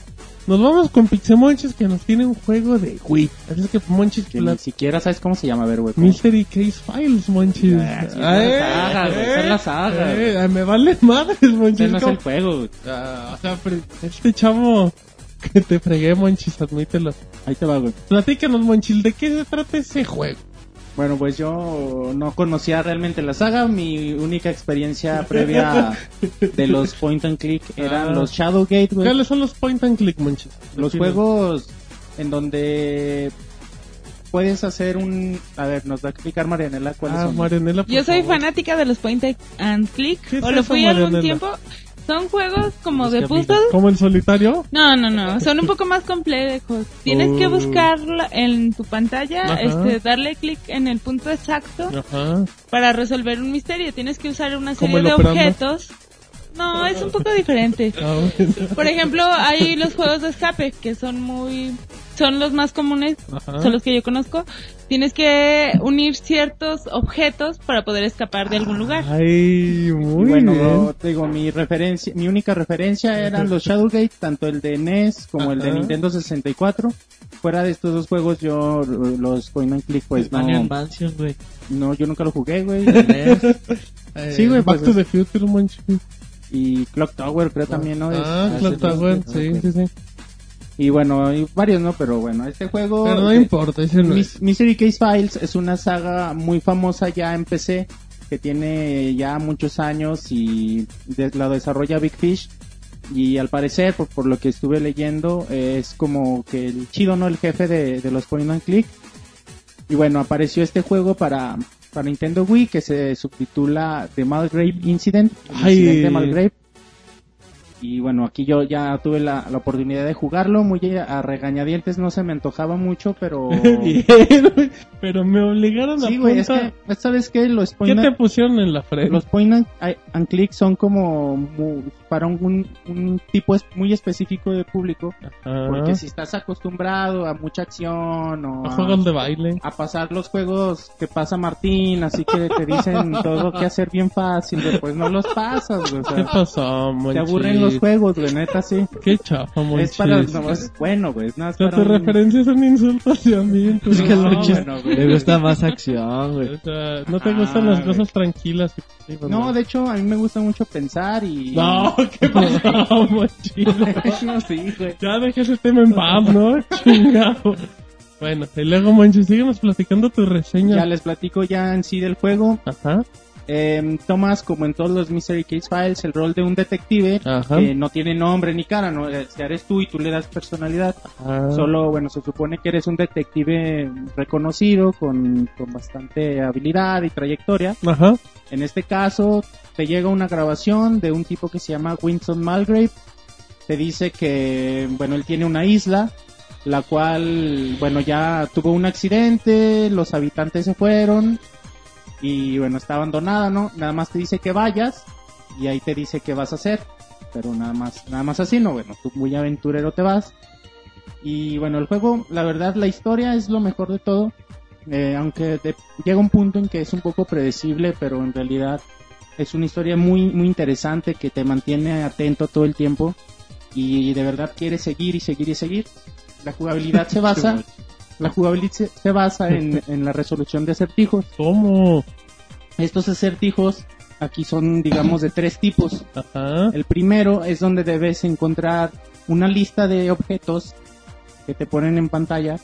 nos vamos con Pixemonchis que nos tiene un juego de Wii. Así es que Monchis, Que la- ni siquiera sabes cómo se llama, a ver, güey. Mystery Case Files, Monchis. Ah, sí, es la saga, güey, esa es la saga, eh, me vale madres, Monchis. No es el juego. Ah, o sea, este chavo que te fregué, Monchis, admítelo. Ahí te va, güey. Platícanos, Monchis, ¿de qué se trata ese juego? Bueno, pues yo no conocía realmente la saga. Mi única experiencia previa de los point and click eran Ah. los Shadowgate, güey. ¿Cuáles son los point and click, Monchis? Los juegos en donde puedes hacer un... A ver, nos va a explicar Marianela cuáles Ah, son. Marianela, por Yo soy favor. fanática de los point and click, ¿Qué es o lo eso, fui algún tiempo. Son juegos como de caminos. puzzle. ¿Como el solitario? No, no, no, son un poco más complejos. Tienes que Oh. buscarla en tu pantalla, Ajá. este, darle clic en el punto exacto Ajá. para resolver un misterio. Tienes que usar una serie de operando. objetos. No, es un poco diferente. Ah. Por ejemplo, hay los juegos de escape que son muy, son los más comunes, Ajá. son los que yo conozco. Tienes que unir ciertos objetos para poder escapar de algún lugar. Ay, muy bueno, bien. te digo, mi referencia, mi única referencia eran los Shadowgate, tanto el de NES como el de. Nintendo 64. Fuera de estos dos juegos, yo los point and click, pues no, Mansion, güey. no, yo nunca lo jugué, güey. Eh, Sí, güey, Back pues, to the Future, Monchis. y Clock Tower, creo también, ¿no? Ah, Clock Tower, sí, sí, sí. Y bueno, hay varios, ¿no? Pero bueno, este juego... Pero no eh, importa, ese no es. Mystery Case Files es una saga muy famosa ya en PC que tiene ya muchos años y de- la desarrolla Big Fish y al parecer por, por lo que estuve leyendo es como que el chido no el jefe de, de los point and click y bueno apareció este juego para para Nintendo Wii que se subtitula The Malgrave Incident el Ay. incidente de Malgrave y bueno, aquí yo ya tuve la, la oportunidad de jugarlo, muy a regañadientes, no se me antojaba mucho, pero... Bien, pero me obligaron a Sí, güey, es que, ¿sabes qué? Los ¿Qué point, te and, pusieron en la frente? los point and, and click son como mu- para un, un tipo muy específico de público, Ajá. porque si estás acostumbrado a mucha acción o A a, juegos de baile. a pasar los juegos que pasa Martín, así que te dicen todo que hacer bien fácil, güey, pues no los pasas, güey, o ¿Qué pasó, te aburren los juegos, güey, neta, sí. Qué chafa, Monchis. Es para, no, es bueno, güey, es nada más para tus un- referencias son insultos hacia mí. tú Es que no, bueno, güey. Le gusta más acción, güey. O sea, no te gustan Ah, las güey. cosas tranquilas. positivas, No, de hecho, a mí me gusta mucho pensar y... No, ¿qué pasó, Monchis? no, sí, güey. Ya dejé ese tema en paz, ¿no? Chingado. Bueno, y luego, Monchis, síguenos platicando tu reseña. Ya les platico ya en sí del juego. Ajá, Eh, tomas, como en todos los Mystery Case Files, el rol de un detective Ajá. que no tiene nombre ni cara, no Eh, eres tú y tú le das personalidad. ajá. Solo, bueno, se supone que eres un detective reconocido con, con bastante habilidad y trayectoria. Ajá. En este caso, te llega una grabación de un tipo que se llama Winston Malgrave. Te dice que, bueno, él tiene una isla, la cual, bueno, ya tuvo un accidente, los habitantes se fueron y, bueno, está abandonada, ¿no? Nada más te dice que vayas y ahí te dice qué vas a hacer, pero nada más, nada más así, ¿no? Bueno, tú muy aventurero te vas. Y bueno, el juego, la verdad, la historia es lo mejor de todo. Eh, aunque de- llega un punto en que es un poco predecible, pero en realidad es una historia muy, muy interesante que te mantiene atento todo el tiempo y de verdad quieres seguir y seguir y seguir. La jugabilidad se basa, la jugabilidad se, basa en, en la resolución de acertijos. ¿Cómo? Estos acertijos aquí son, digamos, de tres tipos. Ajá. El primero es donde debes encontrar una lista de objetos que te ponen en pantalla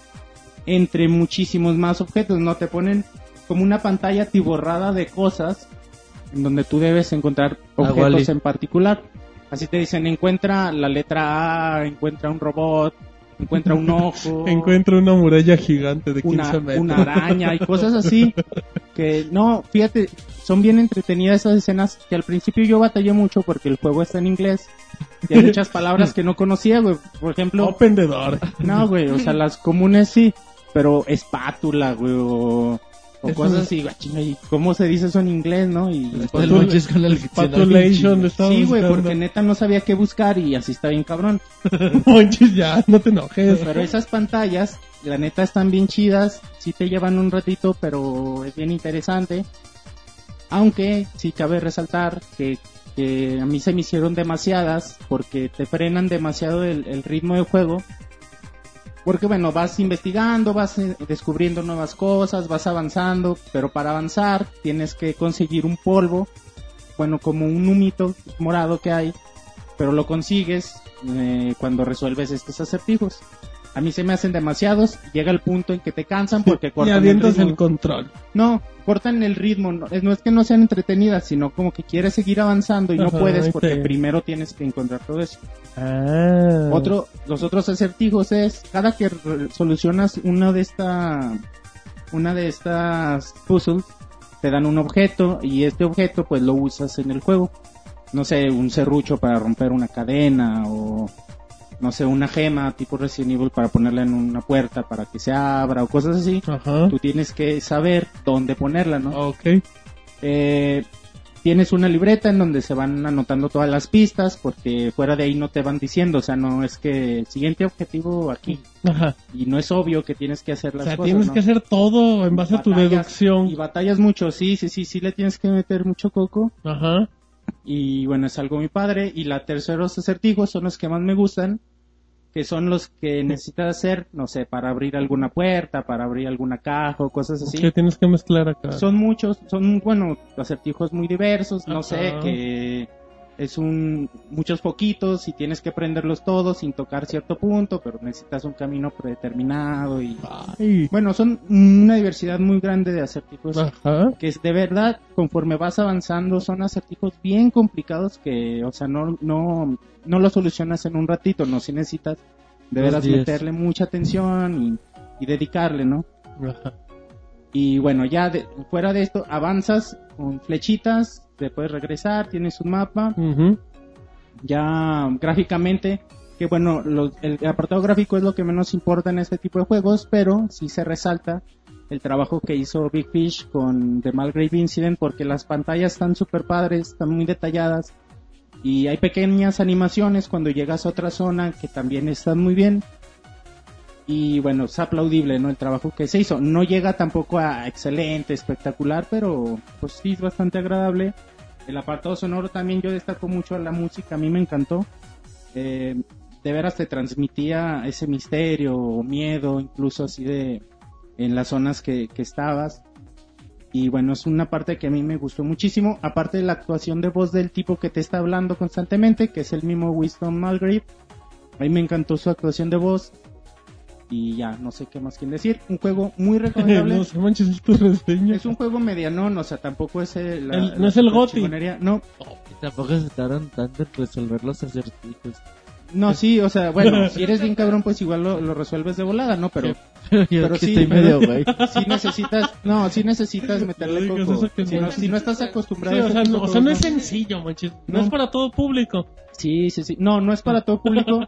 entre muchísimos más objetos. No te ponen como una pantalla atiborrada de cosas en donde tú debes encontrar Ah, objetos en particular. Así te dicen, encuentra la letra A, encuentra un robot, encuentra un ojo, Encuentro una muralla gigante de 15 una, metros. una araña y cosas así. Que no, fíjate, son bien entretenidas esas escenas que al principio yo batallé mucho porque el juego está en inglés. Y hay muchas palabras que no conocía, güey. Por ejemplo, Open the door. no, güey, o sea, las comunes sí, pero espátula, güey, o, o cosas así, ¿y cómo se dice eso en inglés, no? Y Patul- Monchis con el Patulation estaba sí, güey, porque neta no sabía qué buscar y así está bien cabrón. Monchis, ya, no te enojes. Pero esas pantallas, la neta están bien chidas, sí te llevan un ratito, pero es bien interesante. Aunque sí cabe resaltar que, que a mí se me hicieron demasiadas porque te frenan demasiado el, el ritmo de juego. Porque bueno, vas investigando, vas eh, descubriendo nuevas cosas, vas avanzando, pero para avanzar tienes que conseguir un polvo, bueno, como un humito morado que hay, pero lo consigues eh, cuando resuelves estos acertijos. A mí se me hacen demasiados, llega el punto en que te cansan porque Y cortan el ritmo. el control. No, cortan el ritmo, no es, no es que no sean entretenidas, sino como que quieres seguir avanzando y no puedes porque primero tienes que encontrar todo eso. Ah. Otro, los otros acertijos es cada que solucionas una de esta, una de estas puzzles, te dan un objeto y este objeto pues lo usas en el juego. No sé, un serrucho para romper una cadena o no sé, una gema tipo Resident Evil para ponerla en una puerta para que se abra o cosas así. Ajá. Tú tienes que saber dónde ponerla, ¿no? Ok. Eh, tienes una libreta en donde se van anotando todas las pistas porque fuera de ahí no te van diciendo, o sea, no es que el siguiente objetivo aquí Ajá. y no es obvio que tienes que hacer O las sea, cosas. tienes ¿no? que hacer todo en base a tu deducción. Y batallas mucho, sí, sí, sí, sí le tienes que meter mucho coco Ajá. Y bueno, es algo muy padre y la terceros acertijos son los que más me gustan que son los que necesitas hacer, no sé, para abrir alguna puerta, para abrir alguna caja o cosas así. Que tienes que mezclar acá. Son muchos, son, bueno, acertijos muy diversos, no Ajá. sé, que es un, muchos poquitos y tienes que prenderlos todos sin tocar cierto punto, pero necesitas un camino predeterminado y, Ay. bueno, son una diversidad muy grande de acertijos Ajá. que es de verdad, conforme vas avanzando, son acertijos bien complicados que, o sea, no, no, no lo solucionas en un ratito, no, si necesitas de días. meterle mucha atención y, y dedicarle, ¿no? Ajá. Y bueno, ya de- fuera de esto, avanzas con flechitas, te puedes regresar, tienes un mapa, ya gráficamente, que bueno, lo- el apartado gráfico es lo que menos importa en este tipo de juegos, pero sí se resalta el trabajo que hizo Big Fish con The Malgrave Incident, porque las pantallas están súper padres, están muy detalladas, y hay pequeñas animaciones cuando llegas a otra zona que también están muy bien. Y bueno, es aplaudible, ¿no? El trabajo que se hizo. No llega tampoco a excelente, espectacular, pero pues sí es bastante agradable. El apartado sonoro también yo destaco mucho la música, a mí me encantó. Eh, de veras te transmitía ese misterio o miedo, incluso así de en las zonas que, que estabas. Y bueno, es una parte que a mí me gustó muchísimo, aparte de la actuación de voz del tipo que te está hablando constantemente, que es el mismo Winston Malgrave. A mí me encantó su actuación de voz. Y ya, no sé qué más quieren decir. Un juego muy recomendable. no se manches, es tu reseña. Es un juego medianón, o sea, tampoco es el, la- El- no es el chingonería. No, Y tampoco se tardan tanto en resolver los acertijos. no, sí, o sea, bueno, si eres bien cabrón, pues igual lo, lo resuelves de volada, ¿no? Pero Pero que sí, estoy pero- medio güey. si necesitas, no, si necesitas meterle No coco. Si no. no, si no estás acostumbrado Sí, a o ese sea, no, o sea, no es sencillo, manches. No, No. es para todo público. Sí, sí, sí. No, no es para todo público,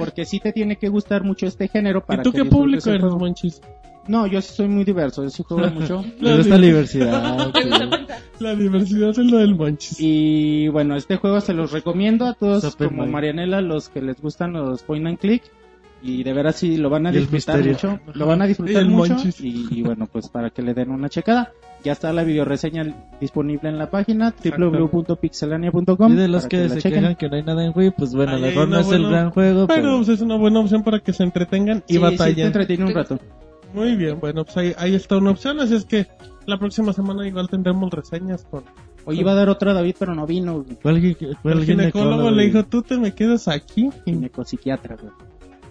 porque sí te tiene que gustar mucho este género para ¿Y tú que qué público eres, manches? No, yo sí soy muy diverso, yo sí juego mucho. Gusta la diversidad. Gusta pensar. La diversidad es lo del manches. Y bueno, este juego se los recomiendo a todos Super como Mario. Marianela, los que les gustan los point and click. Y de veras sí lo van a disfrutar mucho. Lo van a disfrutar mucho. monchis. Y, y bueno, pues para que le den una checada. Ya está la videoreseña disponible en la página www.pixelania.com. Y de los que, la se chequen. quejan que no hay nada en Wii, pues bueno, a Ahí lo hay mejor no es el gran juego, Pero pero... pues, es una buena opción para que se entretengan y Sí, sí, te batallen. entretiene un rato. Muy bien, bueno, pues ahí, ahí está una opción. Así es que la próxima semana igual tendremos reseñas con Hoy iba a dar otra David, pero no vino. güey. ¿Cuál, gi- cuál el ginecólogo. Le y- dijo, tú te me quedas aquí. Y Ginecopsiquiatra, güey.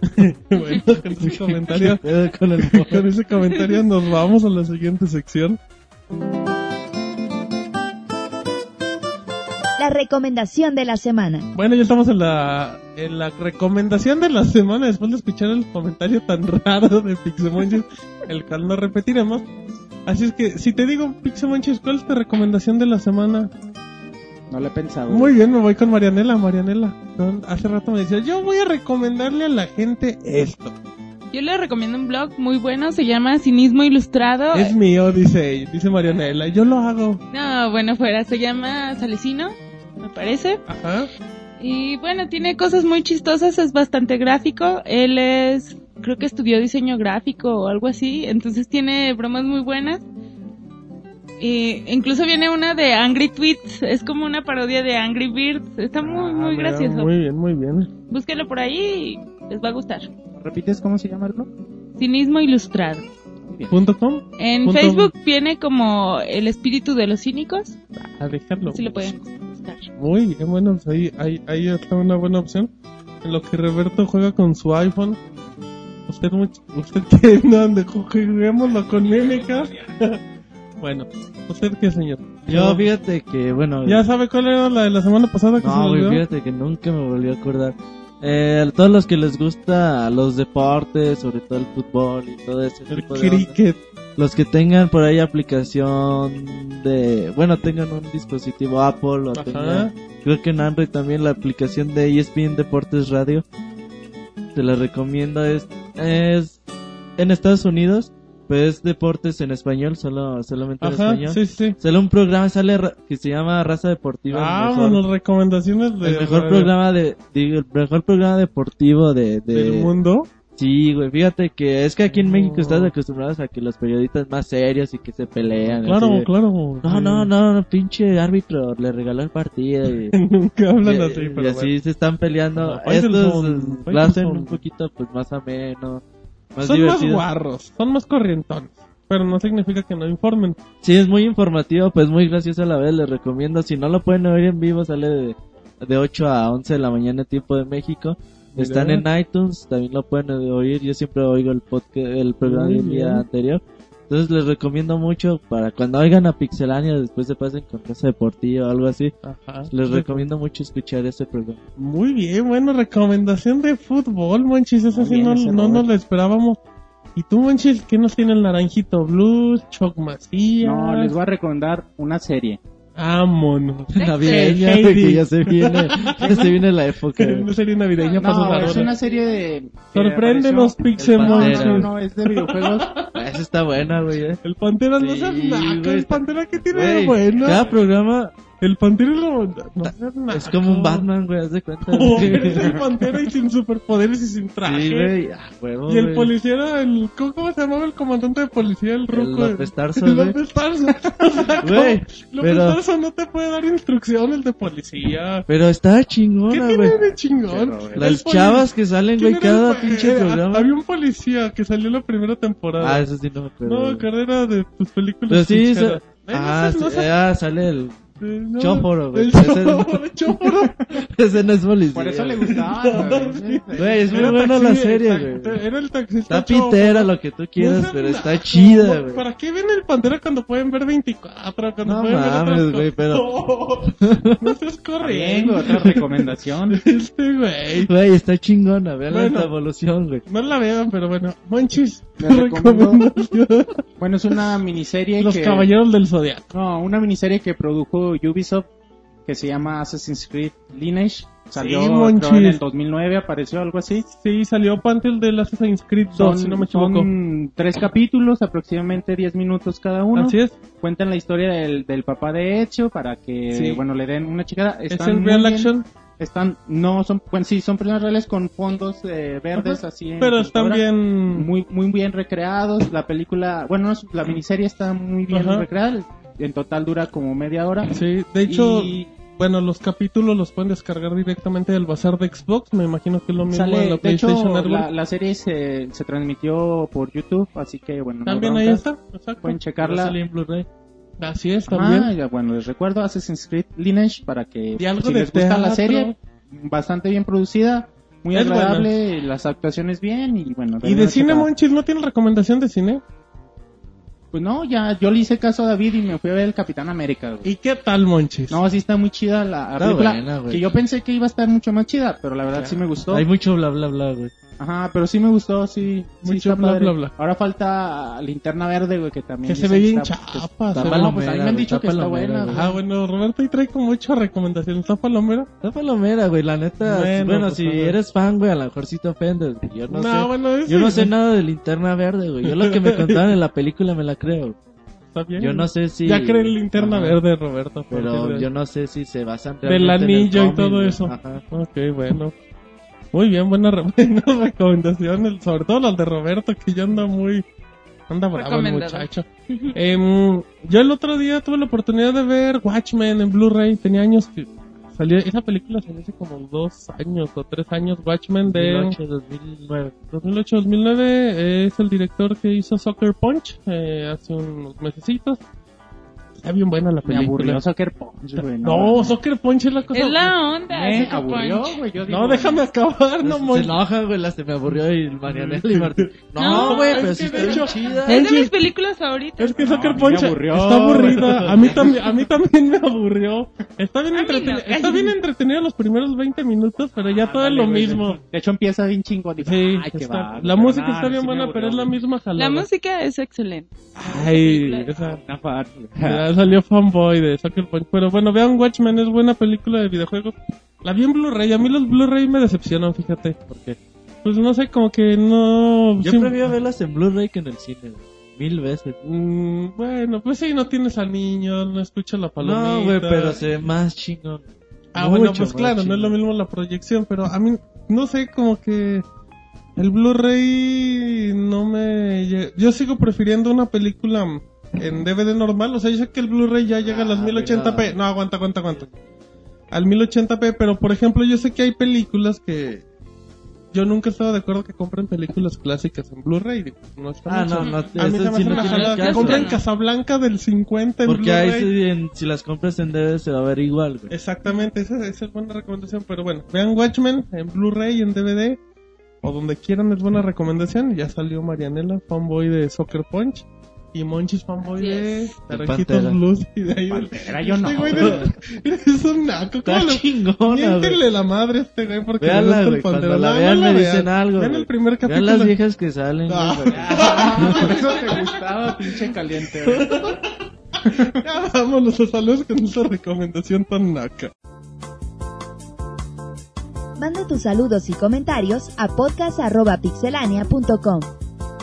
bueno, con ese comentario, ¿Qué pedo con el con ese comentario nos vamos a la siguiente sección. La recomendación de la semana. Bueno, ya estamos en la, en la recomendación de la semana después de escuchar el comentario tan raro de Pixemonchis, el cual no repetiremos. Así es que, si te digo, Pixemonchis, ¿cuál es tu recomendación de la semana? No lo he pensado. Muy bien, me voy con Marianela. Marianela, ¿no? hace rato me decía, yo voy a recomendarle a la gente esto. Yo le recomiendo un blog muy bueno, se llama Cinismo Ilustrado. Es mío, dice, dice Marianela, yo lo hago. No, bueno, fuera, se llama Salecino, me parece. Ajá. Y bueno, tiene cosas muy chistosas, es bastante gráfico. Él es, creo que estudió diseño gráfico o algo así, entonces tiene bromas muy buenas. Y incluso viene una de Angry Tweets, es como una parodia de Angry Birds, está muy, Ah, muy mira, gracioso. Muy bien, muy bien. Búsquelo por ahí y les va a gustar. ¿Repites cómo se llama el blog? Cinismo Ilustrado. ¿Punto com? En Punto- Facebook viene como El Espíritu de los Cínicos, A dejarlo. si lo pueden buscar. Muy bien, bueno, pues ahí, ahí, ahí está una buena opción. En lo que Roberto juega con su iPhone. Usted, usted que no juguémoslo con MMK. Bueno, ¿usted qué, señor? Yo, fíjate que, bueno... ¿Ya sabe cuál era la de la semana pasada que se No, me güey, olvidó? fíjate que nunca me volví a acordar. Eh, a todos los que les gusta los deportes, sobre todo el fútbol y todo ese El tipo de cricket. los que tengan por ahí aplicación de, bueno, tengan un dispositivo Apple o tengan, creo que en Android también la aplicación de ESPN Deportes Radio, te la recomiendo, es, es en Estados Unidos, pues es deportes en español, solo, solamente en español. sí, sí. Sale un programa, sale que se llama Raza Deportiva. mejor- Vámonos, recomendaciones de, el mejor programa de, digo, el mejor programa deportivo de, de- del mundo. Sí, güey, fíjate que es que aquí en México estás acostumbrados a que los periodistas más serios y que se pelean. Claro, así de, claro. No, no, no, no, pinche árbitro, le regaló el partido y, Nunca hablan y- así, y pero así bueno. se están peleando. No, Estos eh, lo hacen un poquito pues más ameno, más Son más guarros, son más corrientones. Pero no significa que no informen. Sí, es muy informativo, pues muy gracioso a la vez, les recomiendo. Si no lo pueden oír en vivo, sale de, de 8 a 11 de la mañana, tiempo de México. Mira. Están en iTunes, también lo pueden oír. Yo siempre oigo el podcast, el programa del día anterior. Entonces les recomiendo mucho para cuando oigan a Pixelania, después se pasen con Casa Deportiva o algo así. Ajá. Les recomiendo mucho escuchar ese programa. Muy bien, bueno, recomendación de fútbol, Monchis. Eso sí no, no nos lo esperábamos. ¿Y tú, Monchis, qué nos tiene el Naranjito Blues, Choc Macías? No, les voy a recomendar una serie. Vámonos. Navideña, que ya se viene, ya se viene la época. Una serie navideña No, para es una serie de... Sorpréndenos, Pixel No, no, no, es de videojuegos. Esa está buena, güey. eh. El Pantera no Sí, seas naco, güey. el Pantera que tiene de bueno. Cada programa El Pantera lo... no seas naco. es como un Batman, güey, haz de cuenta. Oh, güey. es el Pantera y sin superpoderes y sin traje. Sí, güey. Ah, huevo, Y el güey. policía era el... ¿Cómo se llamaba el comandante de policía? El ruco. López Tarso, El güey. López Tarso. O sea, Güey. López Tarso no te puede dar instrucciones de policía. Pero está ¿Qué chingona, tiene güey. de chingón? Pero, güey. El Las chavas que salen, ¿Quién güey, el cada po- pinche eh, programa. Había un policía que salió en la primera temporada. Ah, eso sí no me acuerdo. no, carrera de tus películas. Pero sí, no ah, sé, no sé. ah, sale el... No. Chóforo, güey. Chóforo, Chóforo. Ese no es policía. Por eso le gustaba. güey. Güey, es muy Era buena la serie, güey. Era el taxista. Está pitera lo que tú quieras, pero está chida, güey. ¿Para qué ven el Pantera cuando pueden ver 24? Cuando No pueden mames, güey, cosas? No seas corriendo. otra recomendación. Este güey. Güey, está chingona, vean Bueno. esta evolución, güey. No la vean, pero bueno. Monchis. Recomiendo-. Bueno, es una miniserie Los que... Caballeros del Zodiaco. No, una miniserie que produjo Ubisoft que se llama Assassin's Creed Lineage. Salió Sí, creo, en el 2009, apareció algo así. Sí, salió Pantel del Assassin's Creed 2, Son, si no me equivoco. son tres capítulos, aproximadamente 10 minutos cada uno. Así es. Cuentan la historia del, del papá de Ezio para que, Sí. bueno, le den una chicada. Es Están en muy real bien. action, Están, no, son, bueno, sí, son personas reales con fondos eh, verdes Ajá. así. en pero están bien... muy muy bien recreados. La película, bueno, no es- la miniserie está muy bien Ajá. recreada. En total dura como media hora. Sí, de hecho, Y bueno, los capítulos los pueden descargar directamente del bazar de Xbox. Me imagino que es lo mismo en sale, la de PlayStation hecho, la, la serie se, se transmitió por YouTube, así que bueno, no También hay ahí está, exacto. Pueden checarla. en Blu-ray. Así es, Ah, también. ya, bueno, les recuerdo Assassin's Creed Lineage para que si les gusta la teatro. serie, bastante bien producida, muy Es agradable, las actuaciones bien y bueno. ¿Y de cine. Monchis, no tiene recomendación de cine? Pues no, ya yo le hice caso a David y me fui a ver el Capitán América, güey. ¿Y qué tal, Monchis? No, sí está muy chida la Está película. buena, que yo pensé que iba a estar mucho más chida, pero la verdad sí me gustó. Hay mucho bla bla bla, güey. Ajá, pero sí me gustó, sí. sí Mucho está bla, bla, bla. Ahora falta Linterna Verde, güey, que también. Que se ve bien está- chapa. está se ve- No, pues a mí me han Palomera, dicho que está está palomera, buena, güey. Ah, bueno, Roberto ahí trae con muchas recomendaciones. ¿Está palomera? Está palomera, güey, la neta. Bueno, Bueno, pues, si eres fan, güey, a lo mejor sí te ofendes, güey. Yo no, No, sé. bueno, Yo no sé nada de linterna verde, güey. Yo lo que me contaron en la película me la creo. Está bien. Yo no sé si. Ya cree en linterna Ajá. verde, Roberto. Pero de- yo no sé si se basan Del anillo y todo eso. Ajá. Ok, bueno. Muy bien, buena, re- buena recomendación. Sobre todo las de Roberto, que ya anda muy... Anda bravo el muchacho. Em, yo el otro día tuve la oportunidad de ver Watchmen en Blu-ray. Tenía años que salió... Esa película salió hace como dos años o tres años. Watchmen de... 2008, 2009. 2008-2009 es el director que hizo Soccer Punch eh, hace unos mesecitos. Está bien buena la Me aburrió película. Soccer Punch, güey. No, Soccer Punch es la cosa... Es la onda. Me Sucker aburrió, Punch. güey. yo digo, No, déjame acabar, no, se Monch. enoja, güey, se me aburrió y Marianela y Martín. No, No, güey, es pero sí de está hecho- chida. Es de mis películas favoritas. Es que No, Soccer Punch está aburrida. A mí también, a mí también me aburrió. Está bien A mí entretenido, no. está bien entretenido los primeros 20 minutos, pero ya todo es lo güey, mismo. De hecho, empieza bien chingón. Digo, Sí, ay, qué está- va. la música nada, está bien sí buena, pero es la misma jalada. La música es excelente. Ay, esa, salió fanboy de Soccer Punch. Pero bueno, vean Watchmen, es buena película de videojuegos. La vi en Blu-ray, a mí los Blu-ray me decepcionan, fíjate. Porque Pues no sé, como que no... yo sí- prefiero verlas en Blu-ray que en el cine. Mil veces. Mm, bueno, pues sí, no tienes al niño, no escuchas la palomita. No, güey, pero se ve más chingón. Ah, bueno, Mucho pues más claro, no es lo mismo la proyección, pero a mí, no sé, como que el Blu-ray no me... Yo sigo prefiriendo una película en DVD normal, o sea, yo sé que el Blu-ray ya llega a las Ah, 1080p. mira. No, aguanta, aguanta, aguanta. Al 1080p, pero por ejemplo, yo sé que hay películas que... Yo nunca he estado de acuerdo que compren películas clásicas en Bluray. No está Ah, mucho. no, no, A mí eso se me sí hace no una tiene jalada que caso. compren. Casablanca del 50 en Porque ahí en- si las compras en DVD se va a ver igual, güey. Exactamente, esa, esa es buena recomendación. Pero bueno, vean Watchmen en Blu-ray, en DVD, o donde quieran, es buena recomendación. Ya salió Marianela, fanboy de Soccer Punch, y Monchis, fanboy de es. Naranjitos. Blues. Y de ahí Pantera, yo no. Este güey de- es un naco. Está ¿cómo le- chingona, güey. Miéntenle la madre a este güey porque le gusta el Pantera. la vean me vean. dicen algo, Vean güey. el primer Vean capítulo. las viejas que salen, Ah. Por eso te gustaba, pinche caliente. Ya vámonos a saludos con esa recomendación tan naca. Manda tus saludos y comentarios a podcast.pixelania.com.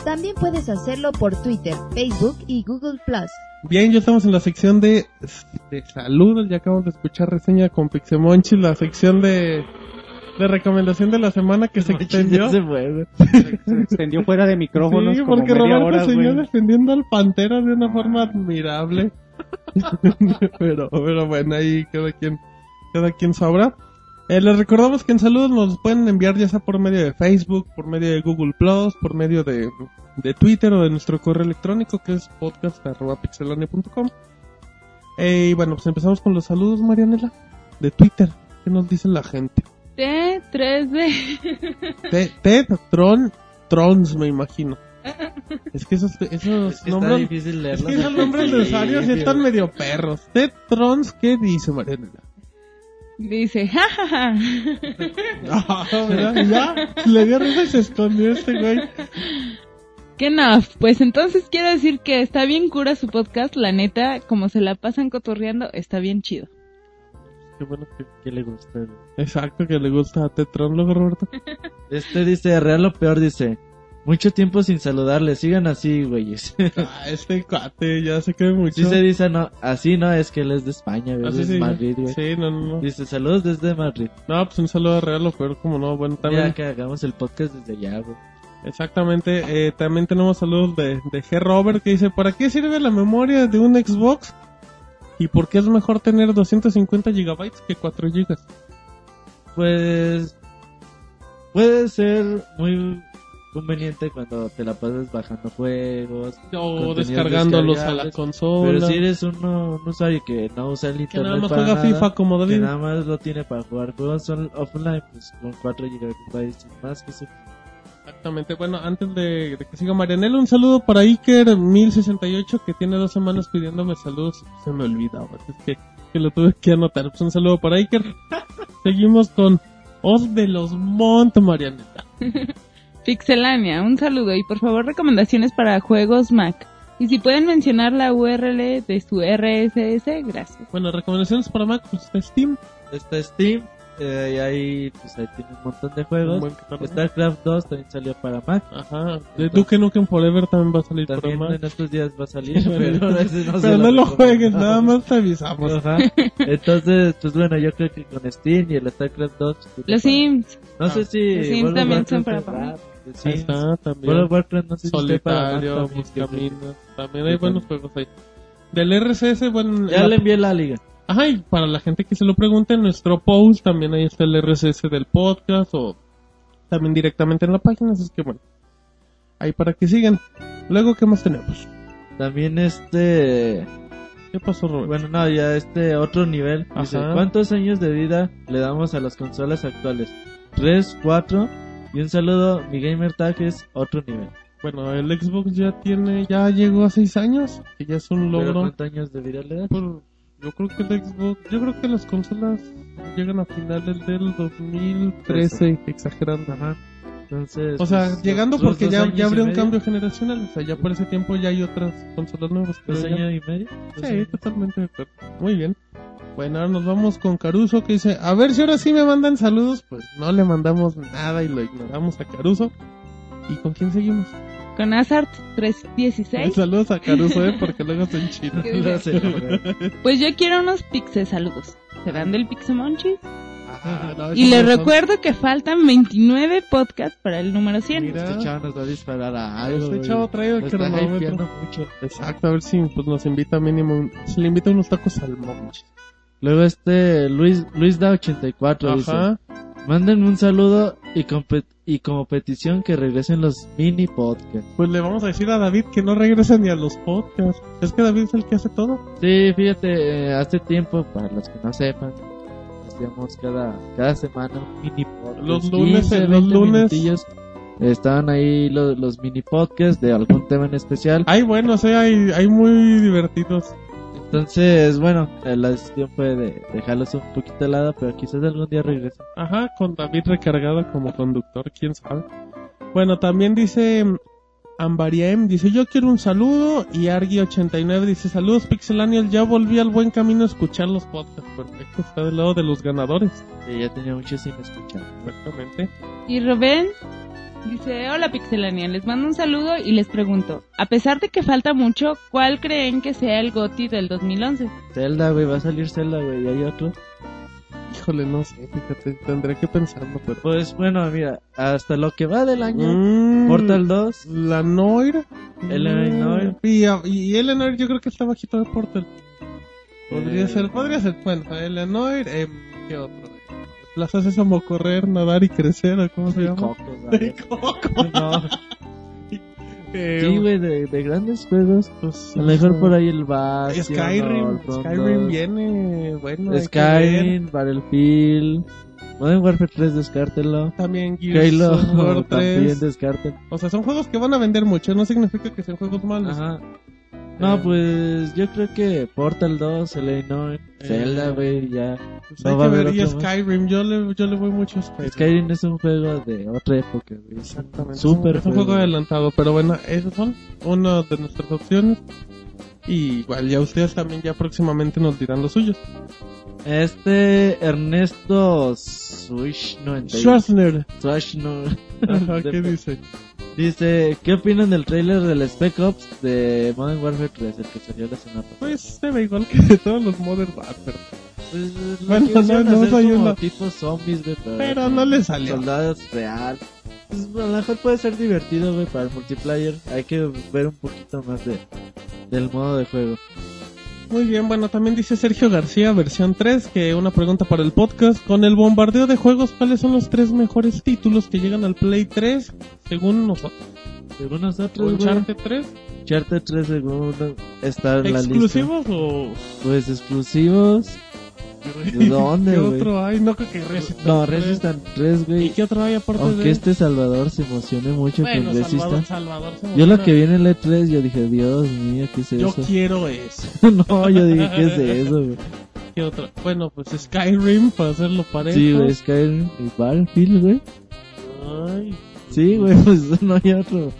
También puedes hacerlo por Twitter, Facebook y Google Plus. Bien, ya estamos en la sección de, de saludos. Ya acabamos de escuchar reseña con Pixemonchi, la sección de, de recomendación de la semana que se extendió. Se fue, güey. Se extendió fuera de micrófonos Sí, como porque media Roberto hora, siguió defendiendo al Pantera de una forma admirable. pero, pero bueno, ahí cada quien, cada quien sabrá. Eh, les recordamos que en saludos nos pueden enviar ya sea por medio de Facebook, por medio de Google Plus, por medio de, de Twitter o de nuestro correo electrónico que es podcast.pixelania.com. Eh, y bueno, pues empezamos con los saludos, Marianela, de Twitter. ¿Qué nos dice la gente? T3D. Ted, Ted Tron, Trons, me imagino. Es que esos, esos Es que está nombres, difícil es leerlos. que esos nombres de usuarios ya están medio perros. Ted Trons, ¿qué dice Marianela? Dice, jajaja. Ah, ¿verdad? Ya, le dio risa y se escondió este güey. Que no, pues entonces quiero decir que está bien cura su podcast, la neta, como se la pasan cotorreando, está bien chido. Qué bueno que, que le gusta. Exacto, que le gusta a Ted Tron, luego Roberto. Este dice, real lo peor, dice. Mucho tiempo sin saludarle, sigan así, güeyes. Ah, este cuate ya se cree mucho. Sí se dice, no, así no, es que él es de España, güey, Así es de sí. Madrid, güey. Sí, no, no, no. Dice, saludos desde Madrid. No, pues un saludo a Real, lo peor, como no. Bueno, también. Ya que hagamos el podcast desde allá, güey. Exactamente, eh, también tenemos saludos de, de G. Robert que dice, ¿para qué sirve la memoria de un Xbox? ¿Y por qué es mejor tener 250 gigabytes que 4 gigas? Pues puede ser muy conveniente cuando te la pasas bajando juegos O descargándolos a la consola. Pero si eres uno- un usuario que no usa el que internet nada más para juega nada, FIFA como que David. nada más lo tiene para jugar juegos on- offline, pues con 4 GB más que su... Exactamente. Bueno, antes de, de que siga Marianela, un saludo para Iker1068 que tiene dos semanas pidiéndome saludos. Se me olvidaba. Es que, que lo tuve que anotar. Pues un saludo para Iker. Seguimos con Os de los Mont, Marianela. Pixelania, un saludo y por favor recomendaciones para juegos Mac. Y si pueden mencionar la URL de su RSS, gracias. Bueno, recomendaciones para Mac, pues está Steam. Está Steam, eh, y ahí, pues ahí tiene un montón de juegos. StarCraft 2 también salió para Mac. Ajá. De Duke Nukem Forever también va a salir para Mac. en estos días va a salir, pero, no Pero no lo recomiendo. juegues, nada más te avisamos. Ajá. Entonces, pues bueno, yo creo que con Steam y el StarCraft 2. pues, Los para- Sims, No sé si. Los Sims también son para Mac. The Ahí Sims. está también. World of Warcraft no sé si para Solitario, también, que- Buscaminos. También hay Sí, buenos juegos ahí. Del RSS, bueno. Ya la- le envié la liga. Ajá, y para la gente que se lo pregunte, en nuestro post también ahí está el RSS del podcast o también directamente en la página. Así es que bueno, ahí para que sigan. Luego, ¿qué más tenemos? También este. ¿Qué pasó, Robert? Bueno, no, ya este otro nivel. Dice, Ajá. ¿cuántos años de vida le damos a las consolas actuales? ¿Tres, cuatro? Y un saludo, mi gamer tag es otro nivel. Bueno, el Xbox ya tiene, ya llegó a seis años, que ya es un ¿Pero logro. cuántos años le? Por- yo creo que el Xbox, yo creo que las consolas llegan a finales del 2013, exagerando. Ajá. Entonces, O sea, pues, llegando porque ya, ya habría un medio, cambio generacional. O sea, ya por ese tiempo ya hay otras consolas nuevas. ¿Dos años y medio? Sí, años. totalmente. Muy bien. Bueno, ahora nos vamos con Caruso que dice, a ver si ahora sí me mandan saludos. Pues no le mandamos nada y lo ignoramos a Caruso. ¿Y con quién seguimos? con Azart 316. Saludos a Caruso, eh, porque luego. Lo sé, hombre. Pues yo quiero unos Pixe saludos. ¿Serán del Pixemonchis? Ah, no, Y les recuerdo que faltan 29 podcasts para el número 100. Mira. Este chavo nos va a disparar a algo. Este chavo trae el cronómetro. mucho. Exacto, a ver si pues, nos invita mínimo, si le invita unos tacos al. Luego este Luis Luis da 84 dice, Ajá. manden un saludo y, y como petición que regresen los mini podcasts. Pues le vamos a decir a David que no regrese ni a los podcasts. Es que David es el que hace todo. Sí, fíjate, eh, hace tiempo, para los que no sepan, hacíamos cada, cada semana un mini podcast. Los lunes, eh, los 20 lunes. Estaban ahí los, los mini podcasts de algún tema en especial. Ay, bueno, sea, hay, hay muy divertidos. Entonces, bueno, eh, la decisión fue de dejarlos un poquito de lado, pero quizás algún día regresen. Ajá, con David recargado como conductor, quién sabe. Bueno, también dice Ambariem, dice yo quiero un saludo y Argi89 dice saludos Pixelanial, ya volví al buen camino a escuchar los podcasts. Perfecto, está del lado de los ganadores. Sí, ya tenía mucho sin escuchar. Exactamente. Y Rubén dice, hola Pixelania, les mando un saludo y les pregunto, a pesar de que falta mucho, ¿cuál creen que sea el GOTI del 2011? Zelda, güey, va a salir Zelda, güey, y hay otro. Híjole, no sé, fíjate, tendré que pensarlo, pero... Pues bueno, mira, hasta lo que va del año, Mm, Portal 2, La Noir. Eleanor. Y, y Eleanor yo creo que está bajito de Portal. Podría Eh. ser, podría ser, bueno, Eleanor, eh, ¿qué otro? Las haces como correr, nadar y crecer, ¿o ¿cómo se llama? Coco, De güey. Coco. No, Eh, sí, güey, de, de grandes juegos. pues, A lo mejor por ahí el Bastion. Skyrim, Skyrim 2. viene, bueno. Skyrim, Battlefield, Modern Warfare 3, descártelo. También Gears Halo of War también 3. descártelo. O sea, son juegos que van a vender mucho, no significa que sean juegos malos. Ajá. No, Eh. pues yo creo que Portal 2, Eleanor, Zelda, güey, ya. Pues No hay va que ver, y. Skyrim, yo le, yo le voy mucho a Skyrim. Skyrim es un juego de otra época, güey. Exactamente. Súper Es un juego adelantado, pero bueno, esas son una de nuestras opciones. Y igual ya ustedes también ya próximamente nos dirán los suyos. Este Ernesto Swish 90. Schwarzenegger. No. Ajá, ¿qué dice? Dice, ¿qué opinan del trailer del Spec Ops de Modern Warfare 3, el que salió la semana pasada? Pues se ve igual que de todos los Modern Warfare. Pues, Bueno, no, no hacer soy una- tipo zombies, güey, pero, Pero no le salió. soldados real. Pues, a lo mejor puede ser divertido, güey, para el multiplayer. Hay que ver un poquito más de del modo de juego. Muy bien, bueno, también dice Sergio García, versión 3, que una pregunta para el podcast. Con el bombardeo de juegos, ¿cuáles son los tres mejores títulos que llegan al Play 3 según nosotros? Según nosotros, ¿Uncharted 3? Uncharted 3 segundos está en la lista. ¿Exclusivos o...? Pues exclusivos. Yo güey. ¿De dónde, ¿Qué güey? otro hay? No creo que Resistance. No, 3. Resistant 3, ¿Y güey. qué otro hay aparte de Aunque este Salvador se emocione mucho Bueno, con Salvador, Resistant. Salvador se Yo lo que vi en el E3, yo dije, Dios mío, ¿qué es Yo eso? quiero eso. no, yo dije, ¿qué es eso, güey? ¿Qué otro? Bueno, pues Skyrim para hacerlo parejo. Sí, güey, Skyrim y Battlefield, güey. Ay. Sí, güey, pues no hay otro.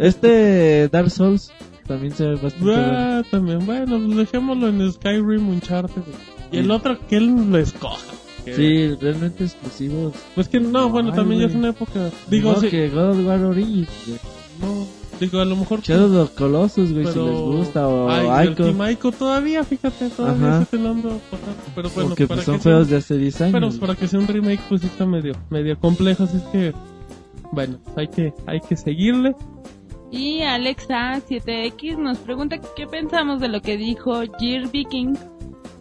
Este Dark Souls también se ve bastante bueno. Ah, también, bueno, pues dejémoslo en Skyrim Uncharted. Y el otro que él lo escoja. Sí, realmente exclusivos. Pues que no, bueno, Ay, también ya güey. es una época. Digo, no, sí, que God of War Origins, no, digo, a lo mejor. Shadow of Colossus, güey, si les gusta, o Ay, Ico. Todavía, fíjate, todavía Ajá. se te lo ando pasando. Pero bueno, porque para pues, son que sea- juegos de hace 10 años. Pero güey. para que sea un remake, pues está medio, medio complejo, así es que. Bueno, hay que, hay que seguirle. Y Alexa7X nos pregunta qué pensamos de lo que dijo Gear Viking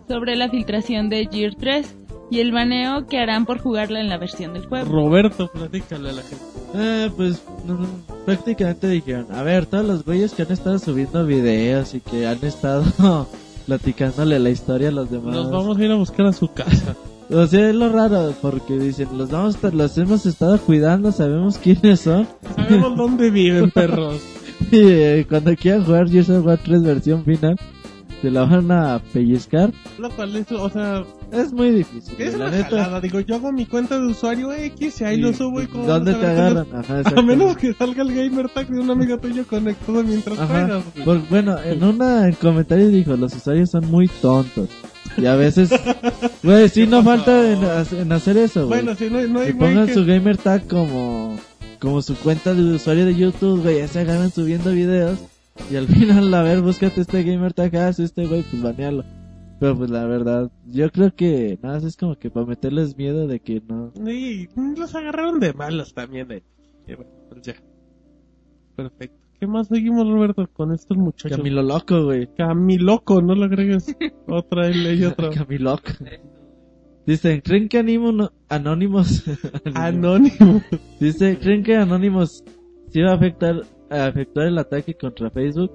sobre la filtración de Gear 3 y el baneo que harán por jugarla en la versión del juego. Roberto, platícale a la gente. Eh, pues no, no, prácticamente dijeron, a ver, todos los güeyes que han estado subiendo videos y que han estado platicándole la historia a los demás. Nos vamos a ir a buscar a su casa. O sea, es lo raro, porque dicen, los vamos, los hemos estado cuidando, sabemos quiénes son. Sabemos dónde viven, perros. Y eh, cuando quieran jugar Gears of War 3 versión final, se la van a pellizcar. Lo cual es, o sea, Es muy difícil. es la una neta. jalada. Digo, yo hago mi cuenta de usuario X y ahí Y- lo subo y como ¿Dónde te agarran? Ajá? A menos que salga el gamer tag de un amigo tuyo conectado mientras Ajá. juegas. Por- bueno, en una en comentarios dijo, los usuarios son muy tontos. Y a veces, güey, sí no falta en, ha- en hacer eso, güey. Bueno, si no, no hay y pongan que... su gamer tag como, como su cuenta de usuario de YouTube, güey, ya se agarran subiendo videos. Y al final, a ver, búscate este gamer tag, ah, es este güey, pues banealo. Pero pues la verdad, yo creo que nada, es como que para meterles miedo de que no. Sí, los agarraron de malas también. Eh. Y bueno, pues ya. Perfecto. ¿Qué más seguimos, Roberto, con estos muchachos? Camilo loco, güey. Camiloco, no lo agregues. otra y leí otra. Camiloco. Dicen, ¿creen que animo Anónimos? Anónimo. Dice, ¿creen que Anonymous sí va a afectar a efectuar el ataque contra Facebook?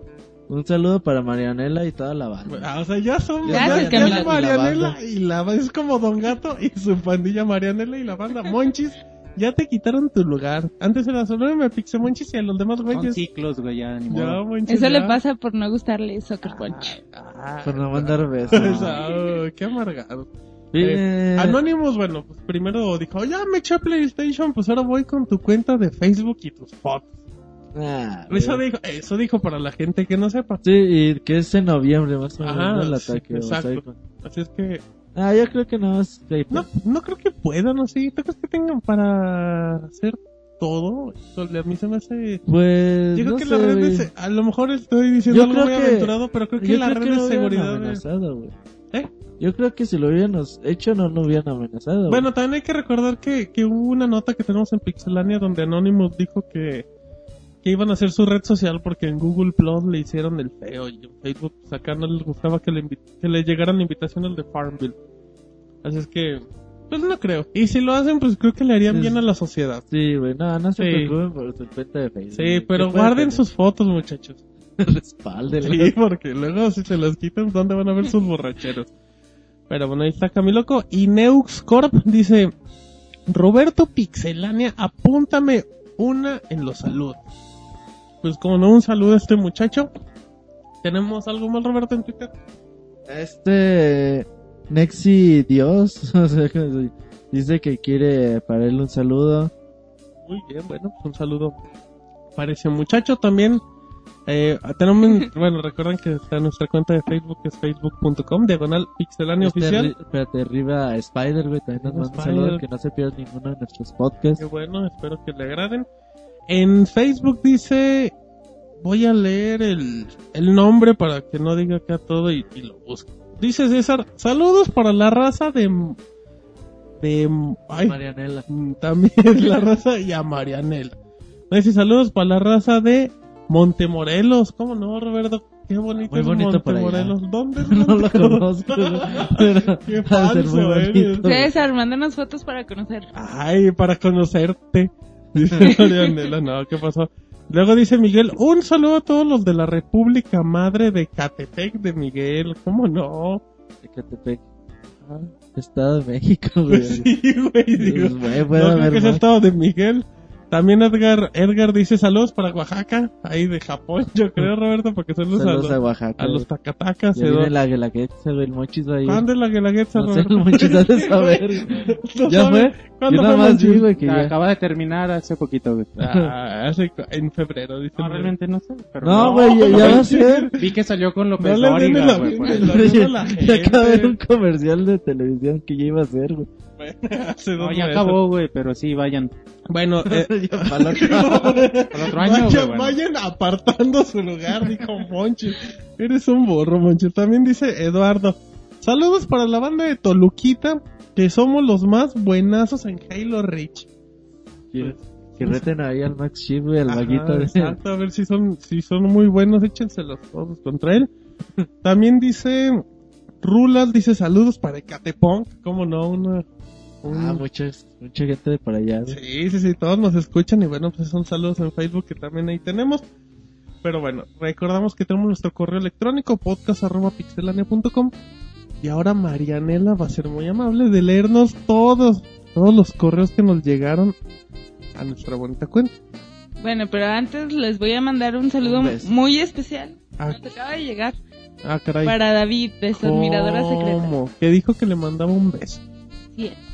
Un saludo para Marianela y toda la banda. Ah, o sea, ya son ya, ya es Y la Marianela banda. y la es como Don Gato y su pandilla Marianela y la banda Monchis. Ya te quitaron tu lugar. Antes era solo me Pixel Monchis y a los demás Son güeyes. ciclos, güey, ya ni modo. Ya, Monchis, Eso le pasa por no gustarle Soccer Punch. Ah, Por no mandar besos. ah, qué amargado. Eh, Anonymous, bueno, pues primero dijo, ya me eché a PlayStation, pues ahora voy con tu cuenta de Facebook y tus fotos. ah, Eso dijo, eso dijo para la gente que no sepa. Sí, y que es en noviembre más o menos Ajá, ¿no? el sí, ataque. o sea, exacto. Así es que ah, yo creo que no es no, no creo que puedan, así. ¿Tú crees que tengan para hacer todo? A mí se me hace... Pues, Yo creo no que sé, la red de... A lo mejor estoy diciendo Yo algo muy que- aventurado, pero creo que Yo la creo red que de hubieran seguridad... ¿Eh? Yo creo que si lo hubiéramos hecho no lo hubieran amenazado. Bueno, también hay que recordar que, que hubo una nota que tenemos en Pixelania donde Anonymous dijo que, que iban a hacer su red social porque en Google Plus le hicieron el feo y en Facebook pues, acá no les gustaba que le, que le llegaran invitaciones de Farmville. Así es que, pues no creo. Y si lo hacen, pues creo que le harían bien a la sociedad. Sí, güey, no, no se Sí. preocupen por su cuenta de Facebook. Sí, pero ¿Qué puede guarden sus fotos, muchachos. Respáldenlo. Sí, porque luego si se las quitan, ¿dónde van a ver sus borracheros? Pero bueno, ahí está Camiloco. Y Neux Corp dice, Roberto Pixelania, apúntame una en los saludos. Pues como no, un saludo a este muchacho. ¿Tenemos algo más, Roberto, en Twitter? Este Nexi Dios dice que quiere para él un saludo. Muy bien, bueno, pues un saludo para ese muchacho también. Eh, tenemos, bueno, recuerden que está nuestra cuenta de Facebook, que es facebook.com, diagonal pixelania Este, oficial. espérate, arriba Spider, güey, también nos manda un saludo que no se pierda ninguno de nuestros podcasts. Qué bueno, espero que le agraden. En Facebook dice, voy a leer el, el nombre para que no diga acá todo y, y lo busco. Dice César, saludos para la raza de... de ay, Marianela. mm, también la raza y a Marianela. Dice saludos para la raza de Montemorelos. ¿Cómo no, Roberto? Qué bonito Muy es bonito por allá. Montemorelos. ¿Dónde es No lo conozco, pero Qué ser falso muy eres. bonito. César, mándanos fotos para conocer. Ay, para conocerte. Dice Marianela, no, ¿qué pasó? Luego dice Miguel, un saludo a todos los de la República Madre de Catepec de Miguel. ¿Cómo no? Ecatepec. Estado de México, güey. Pues sí, güey, digo. Pues, güey, no creo que sea estado de Miguel. También Edgar, Edgar dice saludos para Oaxaca, ahí de Japón, yo creo, Roberto, porque saludos, Saludos a, a los, Oaxaca. a los tacatacas. Ya viene la Guelaguetza. El Monchis va a ir. ¿Cuándo es la Guelaguetza, No sé, Roberto? el Monchis ha de saber. ¿No ¿Ya sabe? fue? ¿Cuándo Yo fue, nada más Monchis? vi, güey, que ya. Acaba de terminar hace poquito, güey. Ah, hace en febrero, dice. No, realmente no sé. Pero No, güey, ya, ya va a ser. Vi que salió con No López Dóriga, la güey. a Ya acaba de ver un comercial de televisión que ya iba a ser, güey. Hace dos No, ya meses. acabó, güey, pero sí, vayan. Bueno, eh, para. Al otro año, güey, vayan, bueno. vayan apartando su lugar, dijo Monchi. Eres un borro, Monchi. También dice Eduardo. Saludos para la banda de Toluquita, que somos los más buenazos en Halo Reach. Que, que reten ahí al Max Chip, güey, al Ajá, vaguito de... Exacto, a ver si son, si son muy buenos, échenselos todos contra él. También dice Rulas, dice saludos para Ecatepunk, cómo no, una... un- Ah, muchas, mucha gente de por allá. Sí, sí, sí, todos nos escuchan y bueno, pues son saludos en Facebook que también ahí tenemos. Pero bueno, recordamos que tenemos nuestro correo electrónico podcast.pixelania.com y ahora Marianela va a ser muy amable de leernos todos, todos los correos que nos llegaron a nuestra bonita cuenta. Bueno, pero antes les voy a mandar un saludo Un muy especial. Ah, Nos acaba de llegar ah, caray. para David, de su admiradora secreta. ¿Cómo? Que dijo que le mandaba un beso.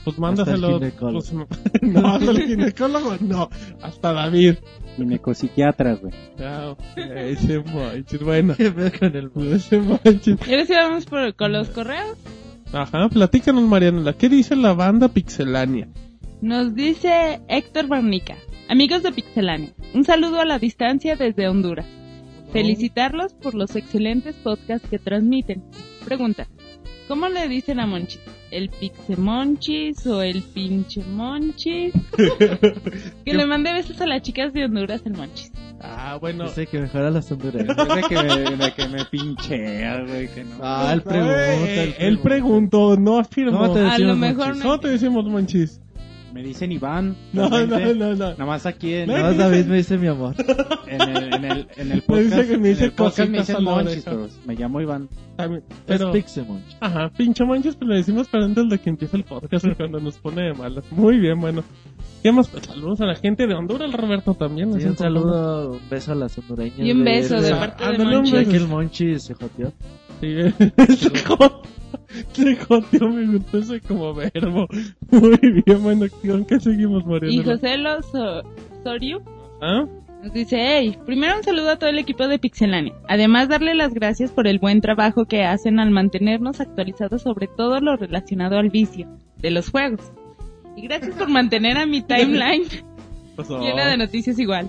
Pues mándaselo. Hasta el ginecólogo. pues, no, hasta el ginecólogo, no. Hasta David. Ginecopsiquiatra, güey. Chao. Ese manches, bueno. ¿Qué pedo con el Ese manches. Y ahora sí vamos por, con los correos. Ajá, platícanos, Marianela. ¿Qué dice la banda Pixelania? Nos dice Héctor Barnica. Amigos de Pixelania, un saludo a la distancia desde Honduras. Felicitarlos por los excelentes podcasts que transmiten. Pregunta, ¿cómo le dicen a Monchis? ¿El Pixemonchis o el pinche Monchis? que le mande besos a las chicas de Honduras el Monchis. Ah, bueno. Dice que mejora las hondureñas. Que me, que me pinchea, güey, que no. Ah, él pregunta. Eh, él preguntó, no afirmó. ¿Cómo te A lo decimos, mejor Monchis? no. ¿Cómo te decimos, Monchis? Me dicen Iván. No, no, no, no. Nada más aquí en, No, No, David me dice mi amor. en el, en el, en el Me dice podcast. que me dice en el podcast me dicen Monchis, pero me llamo Iván. También, Pero... Es Pixemonch. ajá, pinche Monchis, pero le decimos para antes de que empiece el podcast y cuando nos pone de malas. Muy bien, bueno. ¿Qué más? Pues saludos a la gente de Honduras, Roberto, también. Sí, un como- saludo, un beso a las hondureñas. Y un beso de Ah, parte de ándale, un Monchis. Ya que el Monchi se joteó. Sí, se joteó. Joteó, me gustó ese como verbo. Muy bien, bueno, ¿con qué seguimos, Mariana? Y José Los Soriu ¿Ah? Nos dice, hey, primero un saludo a todo el equipo de Pixelania. Además, darle las gracias por el buen trabajo que hacen al mantenernos actualizados sobre todo lo relacionado al vicio de los juegos. Y gracias por mantener a mi timeline llena de noticias igual.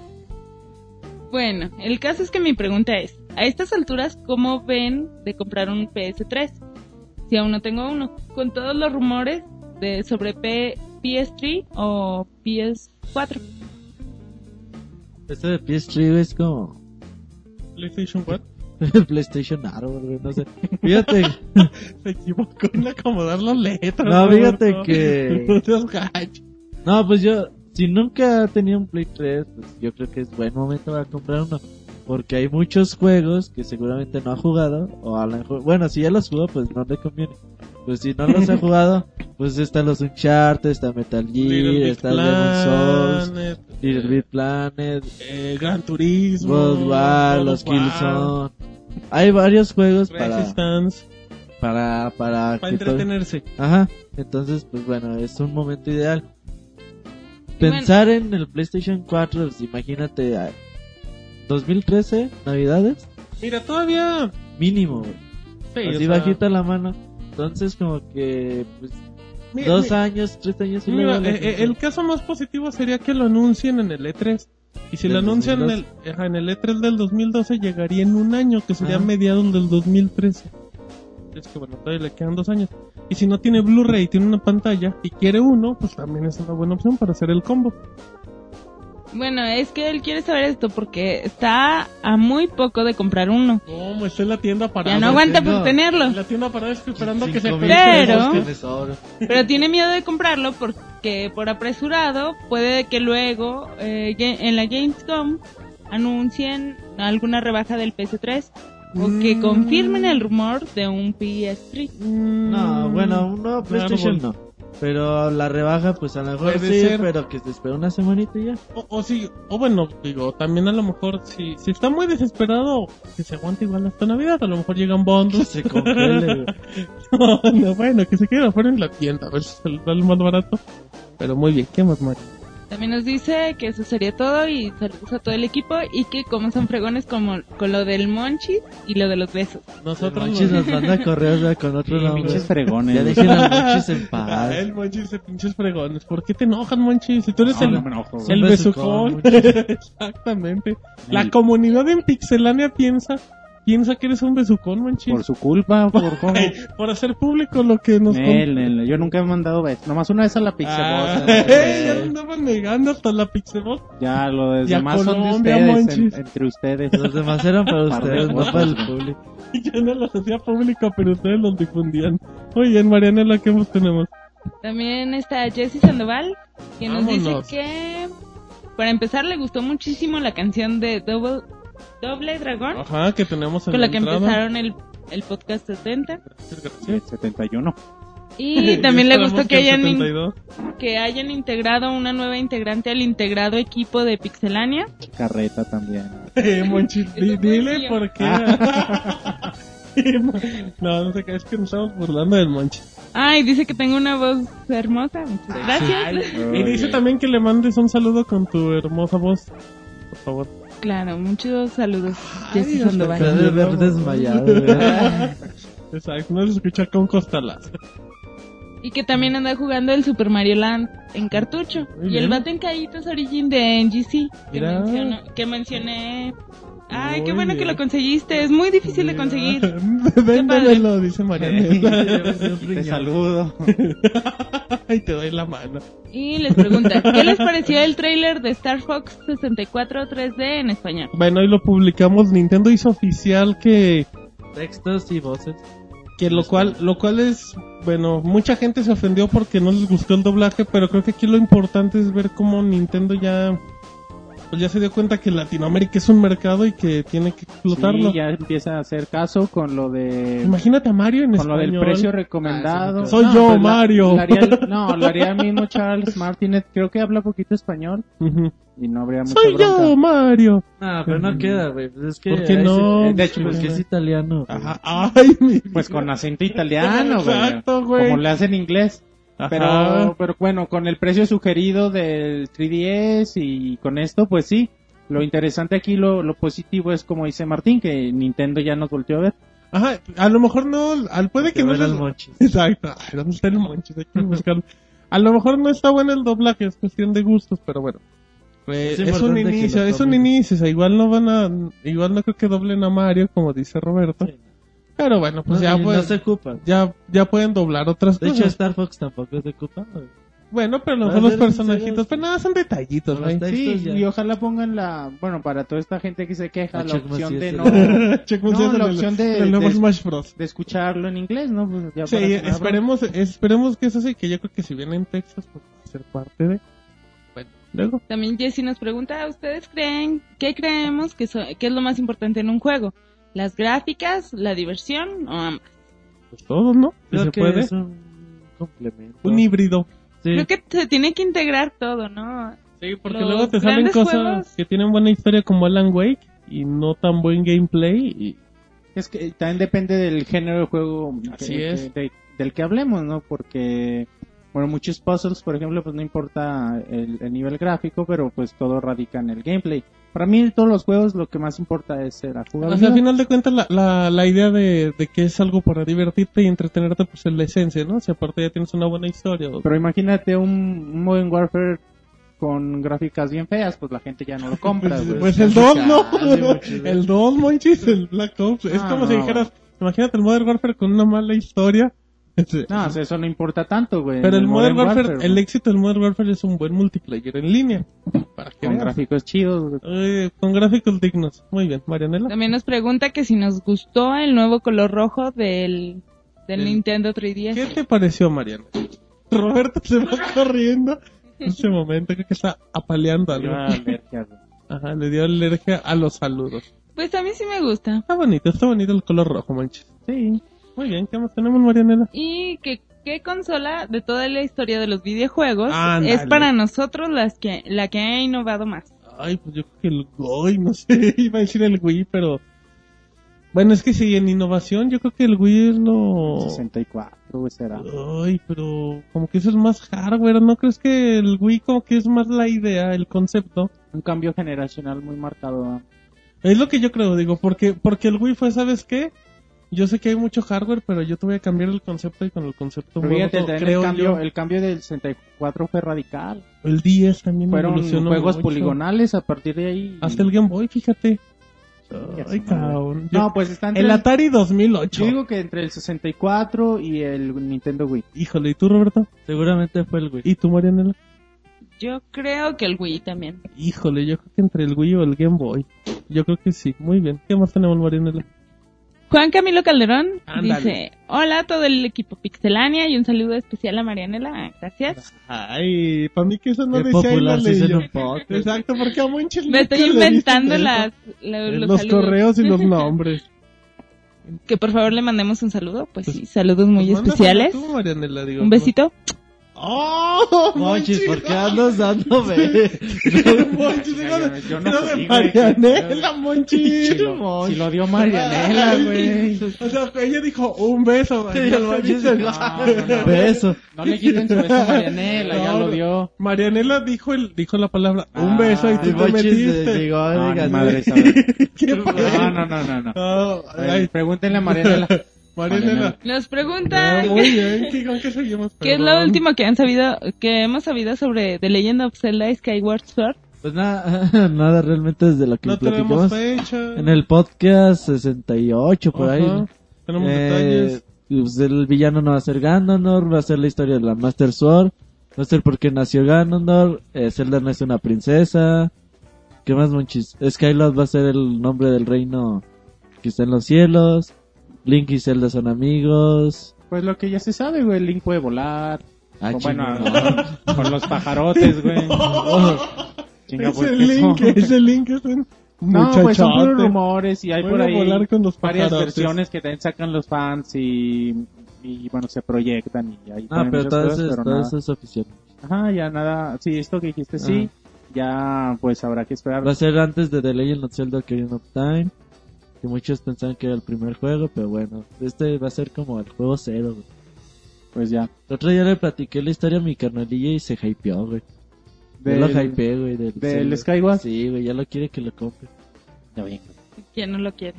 Bueno, el caso es que mi pregunta es, a estas alturas, ¿cómo ven de comprar un PS3? Si aún no tengo uno, con todos los rumores de sobre P- PS3 o PS4. Esto de PS3 güey, es como PlayStation 4 PlayStation Árbol, güey, no sé. Fíjate, se equivocó en acomodar las letras. No, fíjate Roberto. que- No no, pues yo, si nunca he tenido un Play 3, pues yo creo que es buen momento para comprar uno. Porque hay muchos juegos que seguramente no ha jugado, o a lo mejor, bueno, si ya los jugó, pues no le conviene. Pues si no los ha jugado, pues están los Uncharted, está Metal Gear, está el Demon Souls, Little Big Planet, eh, Gran Turismo, World War, los Killzone. Hay varios juegos para, Resistance, para, para, para todo- entretenerse. Ajá, entonces, pues bueno, es un momento ideal. Pensar en el PlayStation 4, pues, imagínate, a- 2013, Navidades, Mira, todavía... mínimo, güey. Sí, o así sea, bajita la mano. Entonces, como que, pues, dos años, tres años y Mira, la eh, eh, el caso más positivo sería que lo anuncien en el E3. Y si lo anuncian en el, 2012. ajá, en el E3 del 2012, llegaría en un año, que sería Ajá. mediados del 2013. Es que bueno, todavía le quedan dos años. Y si no tiene Blu-ray y tiene una pantalla y quiere uno, pues también es una buena opción para hacer el combo. Bueno, es que él quiere saber esto porque está a muy poco de comprar uno. No, está en la tienda para Ya no aguanta no. por tenerlo. En la tienda para esperando que se. Pero-. Pero tiene miedo de comprarlo porque por apresurado puede que luego eh, en la Gamescom anuncien alguna rebaja del PS3 o que Mm. confirmen el rumor de un PS3. No, bueno, un nuevo PlayStation no. Pero la rebaja, pues a lo mejor Puede sí, ser. pero que se espera una semanita y ya. O, o sí, o bueno, digo, también a lo mejor si, si está muy desesperado, que se aguante igual hasta Navidad, a lo mejor llegan Que bundles. se congele, güey. no, no, bueno, que se quede afuera en la tienda, a ver si se da el más barato. Pero muy bien, ¿qué más, Mario? También nos dice que eso sería todo y saludos a todo el equipo y que como son fregones como con lo del Monchis y lo de los besos. Nosotros Monchis nos- manda correos ya con otro Sí, nombre. pinches fregones. Ya dejen al Monchis en Ah, paz. el Monchis de pinches fregones. ¿Por qué te enojan, Monchis? Si tú eres No, el, no me enojo, güey. el besucón. besucón, Exactamente. La El- comunidad en Pixelania piensa, piensa que eres un besucón, Monchis. Por su culpa, por cómo. Por hacer público lo que nos Nel, Nel, yo nunca he mandado besos. Nomás una vez a la Ah, Pixelboss. ya andaban negando hasta la Pixelboss. Ya, lo de demás son de ustedes, en- entre ustedes. Los demás eran para Par de ustedes, no para el público. Yo no los hacía público, pero ustedes los difundían. Muy bien, Marianela, ¿qué más tenemos? También está Jesse Sandoval que nos Vámonos. dice que para empezar le gustó muchísimo la canción de Double, Doble Dragón Ajá, que tenemos en con la que entrada. empezaron el, el podcast 70 Sí, 71. y también le gustó que hayan, in- 72. que hayan integrado una nueva integrante al integrado equipo de Pixelania. Carreta también. Eh, fue dile por qué. no, no sé qué, es que nos estamos burlando del Monchis. Ay, dice que tengo una voz hermosa. Muchas gracias. Y dice también que le mandes un saludo con tu hermosa voz. Por favor. Claro, muchos saludos, hasta Sandoval. de ver desmayado. Exacto, no se escucha con costalazo. Y que también anda jugando el Super Mario Land en cartucho. Muy y el bien. vato en Caítos Origin de NGC. Que, Mira. menciono- que mencioné. Ay, qué bueno que lo conseguiste. Es muy difícil de conseguir. Véndemelo, dice Marianela. Te saludo. Ay, te doy la mano. Y les pregunta, ¿qué les pareció el tráiler de Star Fox 64 3D en español? Bueno, hoy lo publicamos. Nintendo hizo oficial que Textos y voces. que lo cual lo cual es bueno mucha gente se ofendió porque no les gustó el doblaje pero creo que aquí lo importante es ver cómo Nintendo ya pues ya se dio cuenta que Latinoamérica es un mercado y que tiene que explotarlo Sí, ya empieza a hacer caso con lo de imagínate a Mario en con lo del español precio recomendado. Ah, Soy yo, pues la- Mario. la haría el- no, lo haría el mismo Charles Martinet. Creo que habla poquito español Ujú. y no habría mucha soy bronca. yo Mario Ah, pero no queda, güey. Pues es que. ¿Por qué no? sí- De hecho, porque pues, es italiano. Ajá. ay mi Pues con acento italiano, güey. Exacto, güey. Como le hacen en inglés. Ajá. Pero, pero bueno, con el precio sugerido del 3DS y con esto, pues sí. Lo interesante aquí, lo, lo positivo es como dice Martín, que Nintendo ya nos volteó a ver. Ajá, a lo mejor no, al, puede que Que no les-. Exacto. Ay, ¿dónde está el Monchis? Hay que buscarlo. A lo mejor no está bueno el doblaje, es cuestión de gustos, pero bueno. Pues, Es es, un inicio, es un inicio, o sea, igual no van a, igual no creo que doblen a Mario, como dice Roberto. Sí. Pero bueno, pues No, ya, pues, no se ocupan. ya, ya pueden doblar otras De hecho, cosas. Star Fox tampoco se ocupa. Bueno, pero a lo mejor los personajitos, pero nada, son detallitos, textos Sí, ya. y ojalá pongan la, bueno, para toda esta gente que se queja, A la opción de no, No, la opción de- el nuevo de- Smash Bros. de escucharlo en inglés, ¿no? Pues ya Sí, esperemos, esperemos que eso sí, que yo creo que si viene en Texas, pues va a ser parte de. Bueno, luego. También Jesse nos pregunta, ¿ustedes creen, qué creemos que, so- que es lo más importante en un juego? ¿Las gráficas, la diversión o ambas? Pues todos, ¿no? Si Creo se que puede. es un complemento. Un híbrido. Sí. Creo que se tiene que integrar todo, ¿no? Sí, porque Los luego te salen cosas juegos- que tienen buena historia como Alan Wake y no tan buen gameplay. Y... Es que también depende del género de juego Así que- es. que- de- del que hablemos, ¿no? Porque, bueno, muchos puzzles, por ejemplo, pues no importa el, el nivel gráfico, pero pues todo radica en el gameplay. Para mí, en todos los juegos, lo que más importa es la O sea, jugabilidad. al final de cuentas, la, la, la idea de, de que es algo para divertirte y entretenerte, pues es la esencia, ¿no? Si aparte ya tienes una buena historia. o- Pero imagínate un, un Modern Warfare con gráficas bien feas, pues la gente ya no lo compra. Pues, pues el 2, ¿no? El 2, Monchis, el Black Ops. Es Ah, como si no. dijeras, imagínate el Modern Warfare con una mala historia. No, o sea, eso no importa tanto, güey. Pero En el Modern Warfare, el güey, éxito del Modern Warfare es un buen multiplayer en línea. Para que con veas. gráficos chidos. Eh, con gráficos dignos. Muy bien, Marianela. También nos pregunta que si nos gustó el nuevo color rojo del, del Del- Nintendo 3DS. ¿Qué te pareció, Mariana? Roberto se va corriendo. En ese momento creo que está apaleando algo. alergia. Ajá, le dio alergia a los saludos. Pues a mí sí me gusta. Está bonito, está bonito el color rojo, manches. Sí. Muy bien, ¿qué más tenemos, Marianela? Y que qué consola de toda la historia de los videojuegos es para nosotros las que la que ha innovado más. Ay, pues yo creo que el Wii, no sé, iba a decir el Wii, pero... Bueno, es que sí, en innovación yo creo que el Wii es lo... 64, güey, será. Ay, pero como que eso es más hardware, ¿no crees que el Wii como que es más la idea, el concepto? Un cambio generacional muy marcado. ¿no? Es lo que yo creo, digo, porque porque el Wii fue, ¿sabes qué? Yo sé que hay mucho hardware, pero yo te voy a cambiar el concepto y con el concepto fíjate, creo el, cambio, yo. el cambio del 64 fue radical. El 10 también Fueron evolucionó juegos mucho. poligonales a partir de ahí. Hasta el Game Boy, fíjate. Ay, cabrón. Yo- No, pues está entre el el, Atari 2008. yo digo que entre el 64 y el Nintendo Wii. Híjole, ¿y tú, Roberto? Seguramente fue el Wii. ¿Y tú, Marianela? Yo creo que el Wii también. Híjole, yo creo que entre el Wii o el Game Boy. Yo creo que sí. Muy bien. ¿Qué más tenemos, Marianela? Juan Camilo Calderón Ándale. dice, hola a todo el equipo Pixelania y un saludo especial a Marianela, gracias. Ay, para mí que eso no Qué decía popular se podcast. Exacto, porque a Monchis Me estoy inventando las, la- Eh, los, los saludos. correos y los nombres. que por favor le mandemos un saludo, pues sí, saludos muy Pues especiales. tú, Marianela, digo, Un besito. ¡Oh! Monchis, ¿por qué andas dándome? Monchis, Yo no fui, güey. Marianela, Monchis. Si lo, Monchis. si lo dio Marianela, güey. O sea, ella dijo un beso. Sí, el Monchis No, No, no, no. Beso. No le quiten su beso a Marianela, ya lo dio. Marianela dijo el, dijo la palabra un Ah, beso y tú te eh, metiste. a No, madre. No, no, no, no, no. No, Ay, ay, pregúntenle a Marianela. Marianela. Nos Ah, preguntan muy bien, ¿qué, ¿con qué seguimos? qué es lo último que han sabido, que hemos sabido sobre The Legend of Zelda Skyward Sword. Pues nada, nada realmente desde lo que No platicamos fecha. en el podcast 68 por ahí. Ajá, Tenemos Eh, detalles. pues el villano no va a ser Ganondorf, va a ser la historia de la Master Sword, va a ser porque nació Ganondorf, eh, Zelda no es una princesa, ¿qué más monchis? Skylord va a ser el nombre del reino que está en los cielos, Link y Zelda son amigos, Pues lo que ya se sabe, güey. Link puede volar. ah, O bueno, con los pajarotes, güey. Chinga, pues, Ese ¿qué link, son? ese link es un No, pues son puros rumores y hay por Puede ahí volar con los varias versiones que también sacan los fans y, y bueno, se proyectan y ahí Ah, pero todo, cosas, eso, pero todo eso es oficial. Ajá, ya nada. Sí, esto que dijiste sí. Ya, pues habrá que esperar. Va a ser antes de The Legend of Zelda Ocarina of Time, que muchos pensaban que era el primer juego, pero bueno, este va a ser como el juego cero, güey. Pues ya. El otro día le platiqué la historia a mi carnalilla y se hypeó, güey. Yo lo Del- hypeé, güey. Del, del Zelda. Skyward. Sí, güey, ya lo quiere que lo compre. ¿Quién no lo quiere?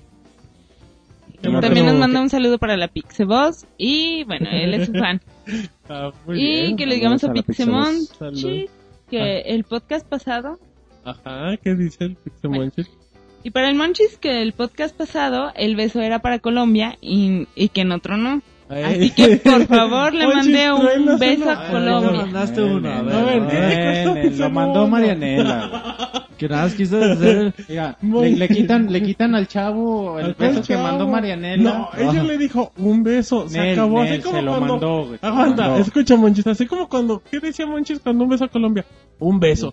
También nos manda un saludo para la Pixeboss y bueno, él es su fan. Ah, muy y bien. que le digamos a a Pixemon que el podcast pasado Ajá, ¿qué dice el Pixel Bueno. Y para el Monchis que el podcast pasado el beso era para Colombia y, y que en otro no. Así que por favor le Monchis, mandé un beso Ay, a Colombia. mandaste uno, a ver. Ver, a ¿qué ver. Pixel lo mandó uno? Marianela. Que nada más quiso hacer... Mira, le, le quitan, le quitan al chavo el beso que mandó Marianela. No, ella le dijo un beso, se Nel, acabó. Nel, así como se lo cuando... mandó, Aguanta, escucha Monchis, así como cuando... ¿Qué decía Monchis cuando un beso a Colombia? Un beso.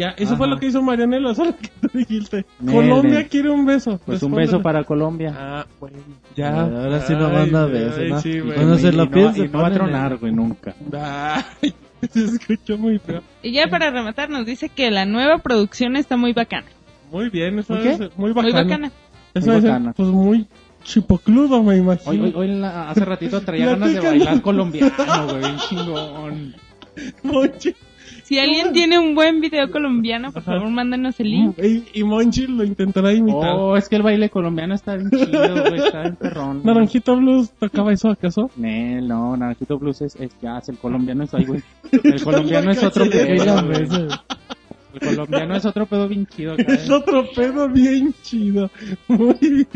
Ya, eso fue lo que hizo Marianela, solo que tú dijiste. Colombia quiere un beso. Pues un beso para Colombia. Ah, bueno, ya. Ahora sí no manda beso, ¿no? Sí, güey. Cuando se lo no- piense, y no va a tronar, güey, nunca. Ay, se escuchó muy feo. Y ya para rematar nos dice que la nueva producción está muy bacana. Muy bien, eso ¿Muy qué? es muy Muy bacana. bacana. Eso Muy es, bacana. pues muy chipocludo, me imagino. Hoy, hoy, hoy la- hace ratito traía ganas de bailar colombiano, güey, chingón. Si alguien tiene un buen video colombiano, por Ajá. favor, mándanos el link. Y, y Monchis lo intentará imitar. Oh, es que el baile colombiano está bien chido, güey, está bien perrón. güey. Naranjito Blues tocaba eso acaso? Nel, no, Naranjito Blues es, es jazz, el colombiano es ahí, güey. El colombiano es otro pedo, güey. El colombiano es otro pedo bien chido, acá, Es eh. otro pedo bien chido. Muy bien.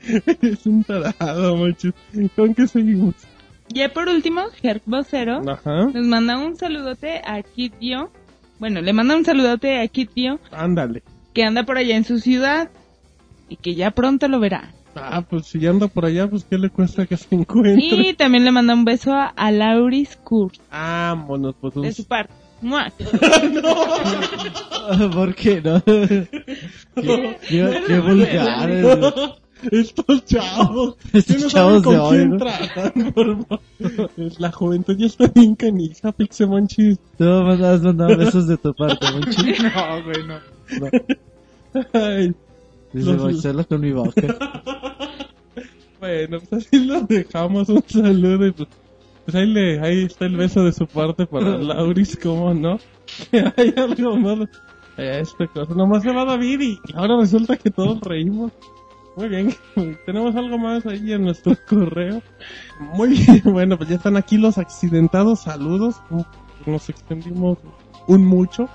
Es un tarado, Monchis. ¿Con qué seguimos? Ya por último, Herc Vocero Ajá. nos manda un saludote a Kid Dio. Bueno, le manda un saludote a Kid Dio Ándale. que anda por allá en su ciudad y que ya pronto lo verá. Ah, pues si ya anda por allá, pues ¿qué le cuesta que se encuentre? Y también le manda un beso a, a Lauris Kurz Vámonos, pues un, de su parte. ¡Mua! ¿Por qué no? qué, qué- qué vulgares. Estos chavos. Estos que no chavos de hoy, ¿no? tratan, por favor. La juventud ya está bien canija, Pixemonchis. Tú me has mandado besos de tu parte, Monchi. No, güey, no. Ay, Dice, Los- voy a hacerlo con mi boca. bueno, pues así lo dejamos. Un saludo y pues, pues ahí, le, ahí está el beso de su parte para Lauris, ¿cómo no? Hay algo más. Eh, Esta cosa. Nomás se va David y ahora resulta que todos reímos. Muy bien, tenemos algo más ahí en nuestro correo. Muy bien, bueno, pues ya están aquí los accidentados. Saludos. Nos extendimos un mucho.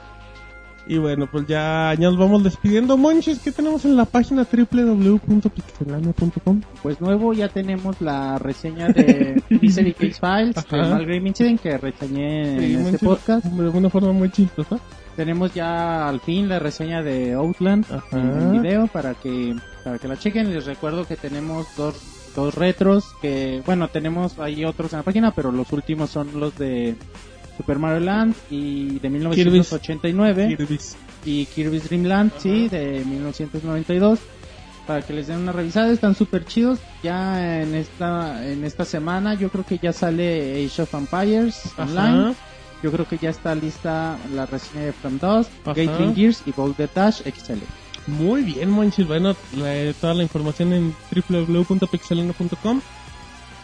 Y bueno, pues ya, ya nos vamos despidiendo. Monches, ¿qué tenemos en la página www.pixelania.com? Pues nuevo ya tenemos la reseña de Mystery Case Files, de Ajá. Malgrave Incident que reseñé Sí, en este podcast. De una forma muy chistosa. Tenemos ya al fin la reseña de Outland Ajá. en video para que para que la chequen. Les recuerdo que tenemos dos, dos retros que bueno tenemos ahí otros en la página, pero los últimos son los de Super Mario Land y de 1989 Kirby's. y Kirby's Dream Land, sí, de 1992. Para que les den una revisada, están súper chidos. Ya en esta en esta semana yo creo que ya sale Age of Empires online. Yo creo que ya está lista la reseña de From Dust, Ajá. Gatling Gears y Boulder Dash XL. Muy bien, Monchis. Bueno, la- toda la información en www.pixelania.com.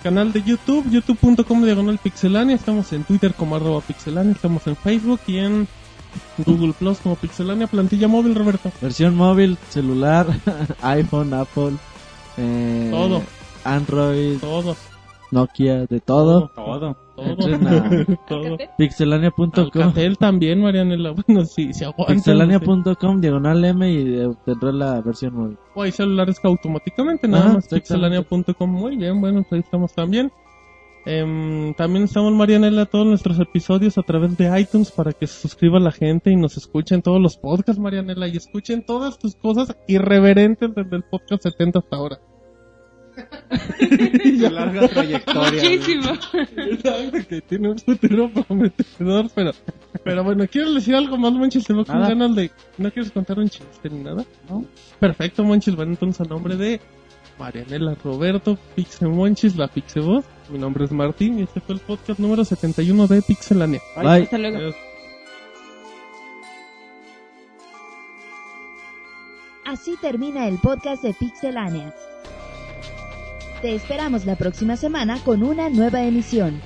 Canal de YouTube, youtube.com diagonal pixelania. Estamos en Twitter como arroba pixelania. Estamos en Facebook y en Google Plus como pixelania. Plantilla móvil, Roberto. Versión móvil, celular, iPhone, Apple, eh, Todo. Android, Todo. Nokia, de todo. Todo. Todo. Entren a Todo. pixelania.com. También, Marianela. Bueno, sí, se aguanta. Pixelania.com, diagonal M y eh, tendrá la versión móvil. O hay celulares que automáticamente, nada Ajá, más pixelania.com. Muy bien, bueno, pues ahí estamos también. Em, también estamos, Marianela, todos nuestros episodios a través de iTunes para que se suscriba la gente y nos escuchen todos los podcasts, Marianela, y escuchen todas tus cosas irreverentes desde el podcast 70 hasta ahora. larga trayectoria. Muchísimo. Que tiene un futuro prometedor, pero, pero bueno, ¿quieres decir algo más, Monchis? Se va con ganas de... ¿No quieres contar un chiste ni nada? ¿No? Perfecto, Monchis. Bueno, entonces a nombre de Marianela Roberto, Pixe Monchis, la Pixe Voz. Mi nombre es Martín y este fue el podcast número 71 de Pixelania. Bye. Hasta luego. Adiós. Así termina el podcast de Pixelania. Te esperamos la próxima semana con una nueva emisión.